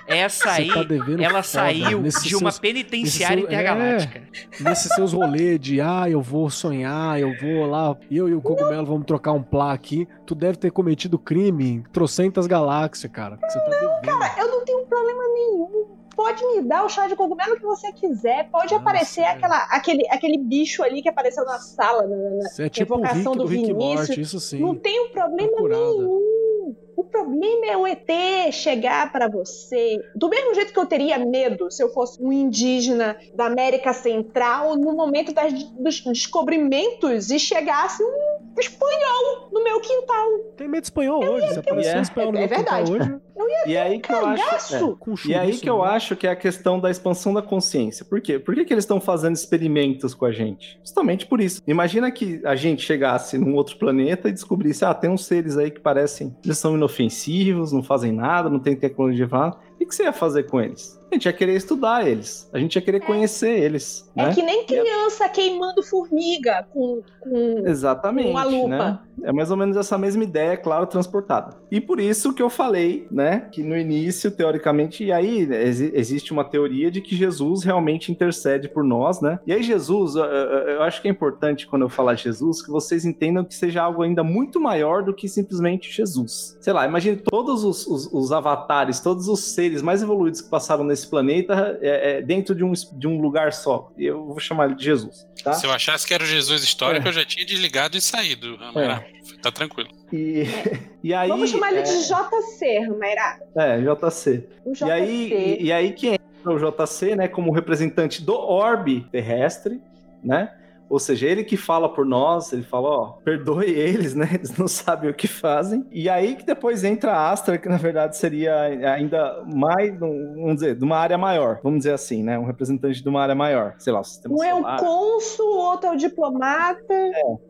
Essa aí, tá devendo ela foda saiu de uma seus- penitenciária nesses seus- intergaláctica. Nesses seus rolês de, ah, eu vou sonhar, eu vou lá, eu e o Cogumelo vamos trocar um plá aqui. Tu deve ter cometido crime em trocentas galáxias, cara. Você tá devendo. Cara, eu não tenho problema nenhum. Pode me dar o chá de cogumelo que você quiser. Pode Nossa, aparecer é. aquela, aquele, aquele bicho ali que apareceu na sala. na- na- Você é tipo o Rick evocação do, do Rick Vinícius. Morty, isso sim. Não tenho problema Procurada. nenhum. O problema é o ET chegar pra você. Do mesmo jeito que eu teria medo se eu fosse um indígena da América Central no momento das- dos descobrimentos e chegasse um espanhol no meu quintal. Tem medo de espanhol hoje. Se aparecer É. um espanhol no É meu quintal verdade. hoje, E aí que eu acho. é. E aí que eu né? acho que é a questão da expansão da consciência. Por quê? Por que, que eles estão fazendo experimentos com a gente? Justamente por isso. Imagina que a gente chegasse num outro planeta e descobrisse, ah, tem uns seres aí que parecem, eles são inofensivos, não fazem nada, não tem tecnologia pra nada. O que você ia fazer com eles? A gente ia querer estudar eles. A gente ia querer conhecer eles. É né? que nem criança queimando formiga com, com Exatamente. uma lupa. Né? É mais ou menos essa mesma ideia, claro, transportada. E por isso que eu falei, né, que no início, teoricamente, e aí exi- existe uma teoria de que Jesus realmente intercede por nós, né? E aí Jesus, eu, eu- eu acho que é importante quando eu falar Jesus, que vocês entendam que seja algo ainda muito maior do que simplesmente Jesus. Sei lá, imagine todos os, os- os avatares, todos os seres mais evoluídos que passaram nesse planeta é, é, dentro de um, de um lugar só. E eu vou chamar ele de Jesus, tá? Se eu achasse que era o Jesus histórico, É. eu já tinha desligado e saído. Amara. Tá tranquilo. E, *laughs* e aí... Vamos chamar ele é, de JC, Ramaira. É, JC. O E JC. aí, e, e aí que entra o JC, né, como representante do orbe terrestre, né? Ou seja, ele que fala por nós, ele fala, ó, perdoe eles, né? Eles não sabem o que fazem. E aí que depois entra a Astra, que na verdade seria ainda mais, um- vamos dizer, de uma área maior. Vamos dizer assim, né? Um representante de uma área maior. Sei lá, o sistema Um é o cônsul, o outro é o diplomata.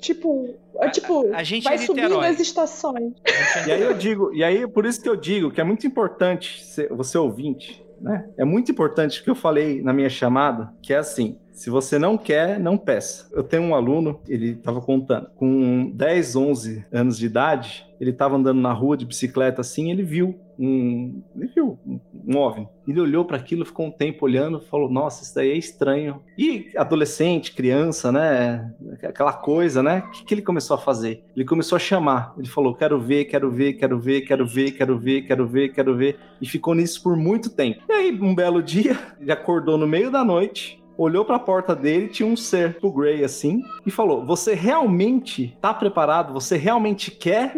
Tipo, é, tipo A gente vai é subindo as estações. E aí eu digo, e aí por isso que eu digo que é muito importante ser- você ouvinte, né? É muito importante o que eu falei na minha chamada, que é assim, se você não quer, não peça. Eu tenho um aluno, ele estava contando, com 10, 11 anos de idade, ele estava andando na rua de bicicleta assim, ele viu um, ele viu um, OVNI. Ele olhou para aquilo, ficou um tempo olhando, falou: "Nossa, isso daí é estranho". E adolescente, criança, né? Aquela coisa, né? O que, que ele começou a fazer? Ele começou a chamar. Ele falou: "Quero ver, quero ver, quero ver, quero ver, quero ver, quero ver, quero ver". E ficou nisso por muito tempo. E aí, um belo dia, ele acordou no meio da noite, olhou para a porta dele, tinha um ser pro Grey assim, e falou: "Você realmente tá preparado? Você realmente quer?"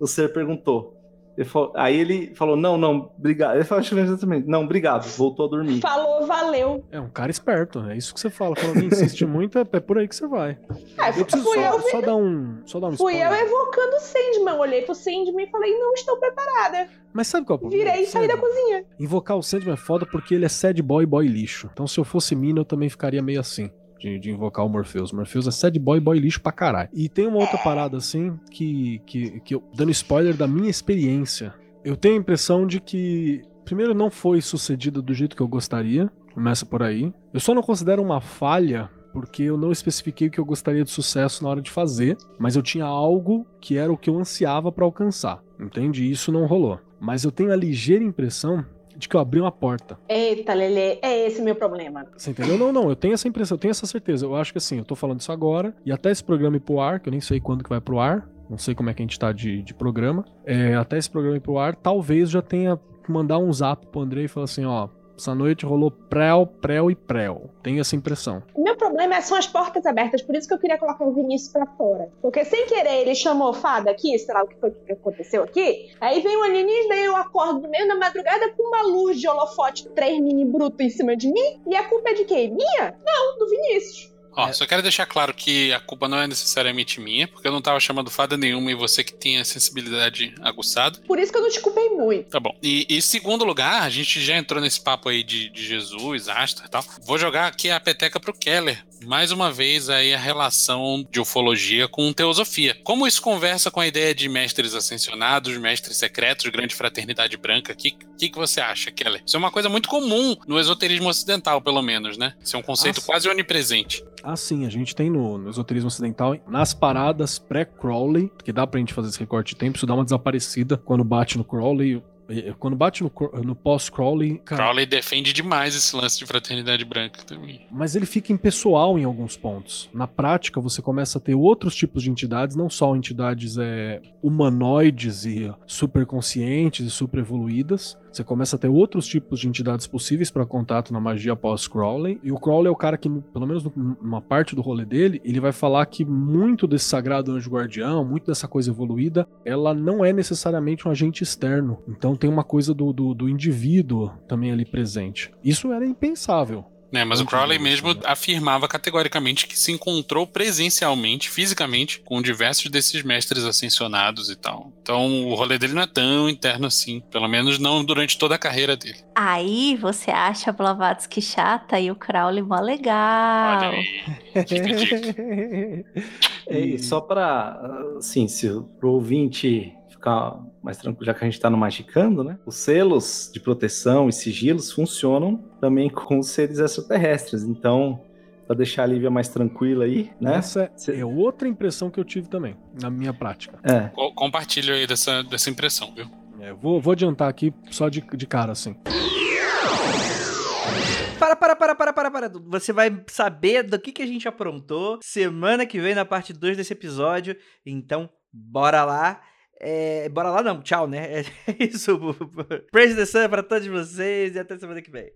O ser perguntou. Ele falou- aí ele falou: "Não, não, obrigado". Ele falou exatamente: "Não, obrigado". Voltou a dormir. Falou, valeu. É um cara esperto, é isso que você fala. Quando alguém insiste muito, é, é por aí que você vai. Ah, Eu preciso fui só, eu, só dar um. Só dar um fui eu evocando o Sandman. Olhei pro Sandman e falei, não estou preparada. Mas sabe qual é o problema? Virei e saí da cozinha. Invocar o Sandman é foda porque ele é sad boy boy lixo. Então se eu fosse mina, eu também ficaria meio assim. De, de invocar o Morpheus. Morpheus é sad boy boy lixo pra caralho. E tem uma outra parada assim que, que, que eu. Dando spoiler da minha experiência. Eu tenho a impressão de que. Primeiro, não foi sucedido do jeito que eu gostaria. Começa por aí. Eu só não considero uma falha porque eu não especifiquei o que eu gostaria de sucesso na hora de fazer, mas eu tinha algo que era o que eu ansiava pra alcançar. Entende? Isso não rolou. Mas eu tenho a ligeira impressão de que eu abri uma porta. Eita, Lele, é esse meu problema. Você entendeu? Não, não, eu tenho essa impressão, eu tenho essa certeza. Eu acho que assim, eu tô falando isso agora, e até esse programa ir pro ar, que eu nem sei quando que vai pro ar, não sei como é que a gente tá de, de programa, é, até esse programa ir pro ar, talvez já tenha que mandar um zap pro André e falar assim, ó, Essa noite rolou prel, prel e prel. Tenho essa impressão. O meu problema é- são as portas abertas, por isso que eu queria colocar o Vinícius pra fora. Porque sem querer ele chamou fada aqui, sei lá o que foi que aconteceu aqui. Aí vem um alienígena e eu acordo no meio da madrugada com uma luz de holofote 3 mini bruto em cima de mim. E a culpa é de quem? Minha? Não, do Vinícius. Ó, só quero deixar claro que a culpa não é necessariamente minha, porque eu não tava chamando fada nenhuma e você que tem a sensibilidade aguçada. Por isso que eu não te culpei muito. Tá bom. E, e segundo lugar, a gente já entrou nesse papo aí de, de Jesus, Astor e tal. Vou jogar aqui a peteca pro Keller. Mais uma vez aí a relação de ufologia com teosofia. Como isso conversa com a ideia de mestres ascensionados, mestres secretos, grande fraternidade branca? O que, que, que você acha, Keller? Isso é uma coisa muito comum no esoterismo ocidental, pelo menos, né? Isso é um conceito Ah, quase onipresente. Ah, sim, a gente tem no, no esoterismo ocidental, nas paradas pré-Crowley, que dá pra gente fazer esse recorte de tempo, isso dá uma desaparecida quando bate no Crowley. Quando bate no, no pós-Crowley, cara, Crowley defende demais esse lance de fraternidade branca também. mas ele fica impessoal em alguns pontos. Na prática, você começa a ter outros tipos de entidades, não só entidades é, humanoides e superconscientes e super evoluídas. Você começa a ter outros tipos de entidades possíveis para contato na magia pós-Crowley. E o Crowley é o cara que, pelo menos numa parte do rolê dele, ele vai falar que muito desse sagrado anjo guardião, muito dessa coisa evoluída, ela não é necessariamente um agente externo. Então tem uma coisa do, do, do indivíduo também ali presente. Isso era impensável. Né, mas o Antes Crowley mesmo né? afirmava categoricamente que se encontrou presencialmente, fisicamente, com diversos desses mestres ascensionados e tal. Então o rolê dele não é tão interno assim, pelo menos não durante toda a carreira dele. Aí você acha a Blavatsky chata e o Crowley mó legal. Olha aí. Dica. *laughs* E só para, assim, se o pro ouvinte ficar mais tranquilo, já que a gente está no Magicando, né? Os selos de proteção e sigilos funcionam também com os seres extraterrestres. Então, para deixar a Lívia mais tranquila aí, né? Essa Cê- é outra impressão que eu tive também, na minha prática. É. Co- Compartilho aí dessa, dessa impressão, viu? É, vou, vou adiantar aqui só de, de cara, assim. Para, para, para, para, para, para. Você vai saber do que, que a gente aprontou semana que vem na parte 2 desse episódio. Então, bora lá. É, bora lá não, tchau, né? *laughs* É isso. Praise the Sun pra todos vocês e até semana que vem.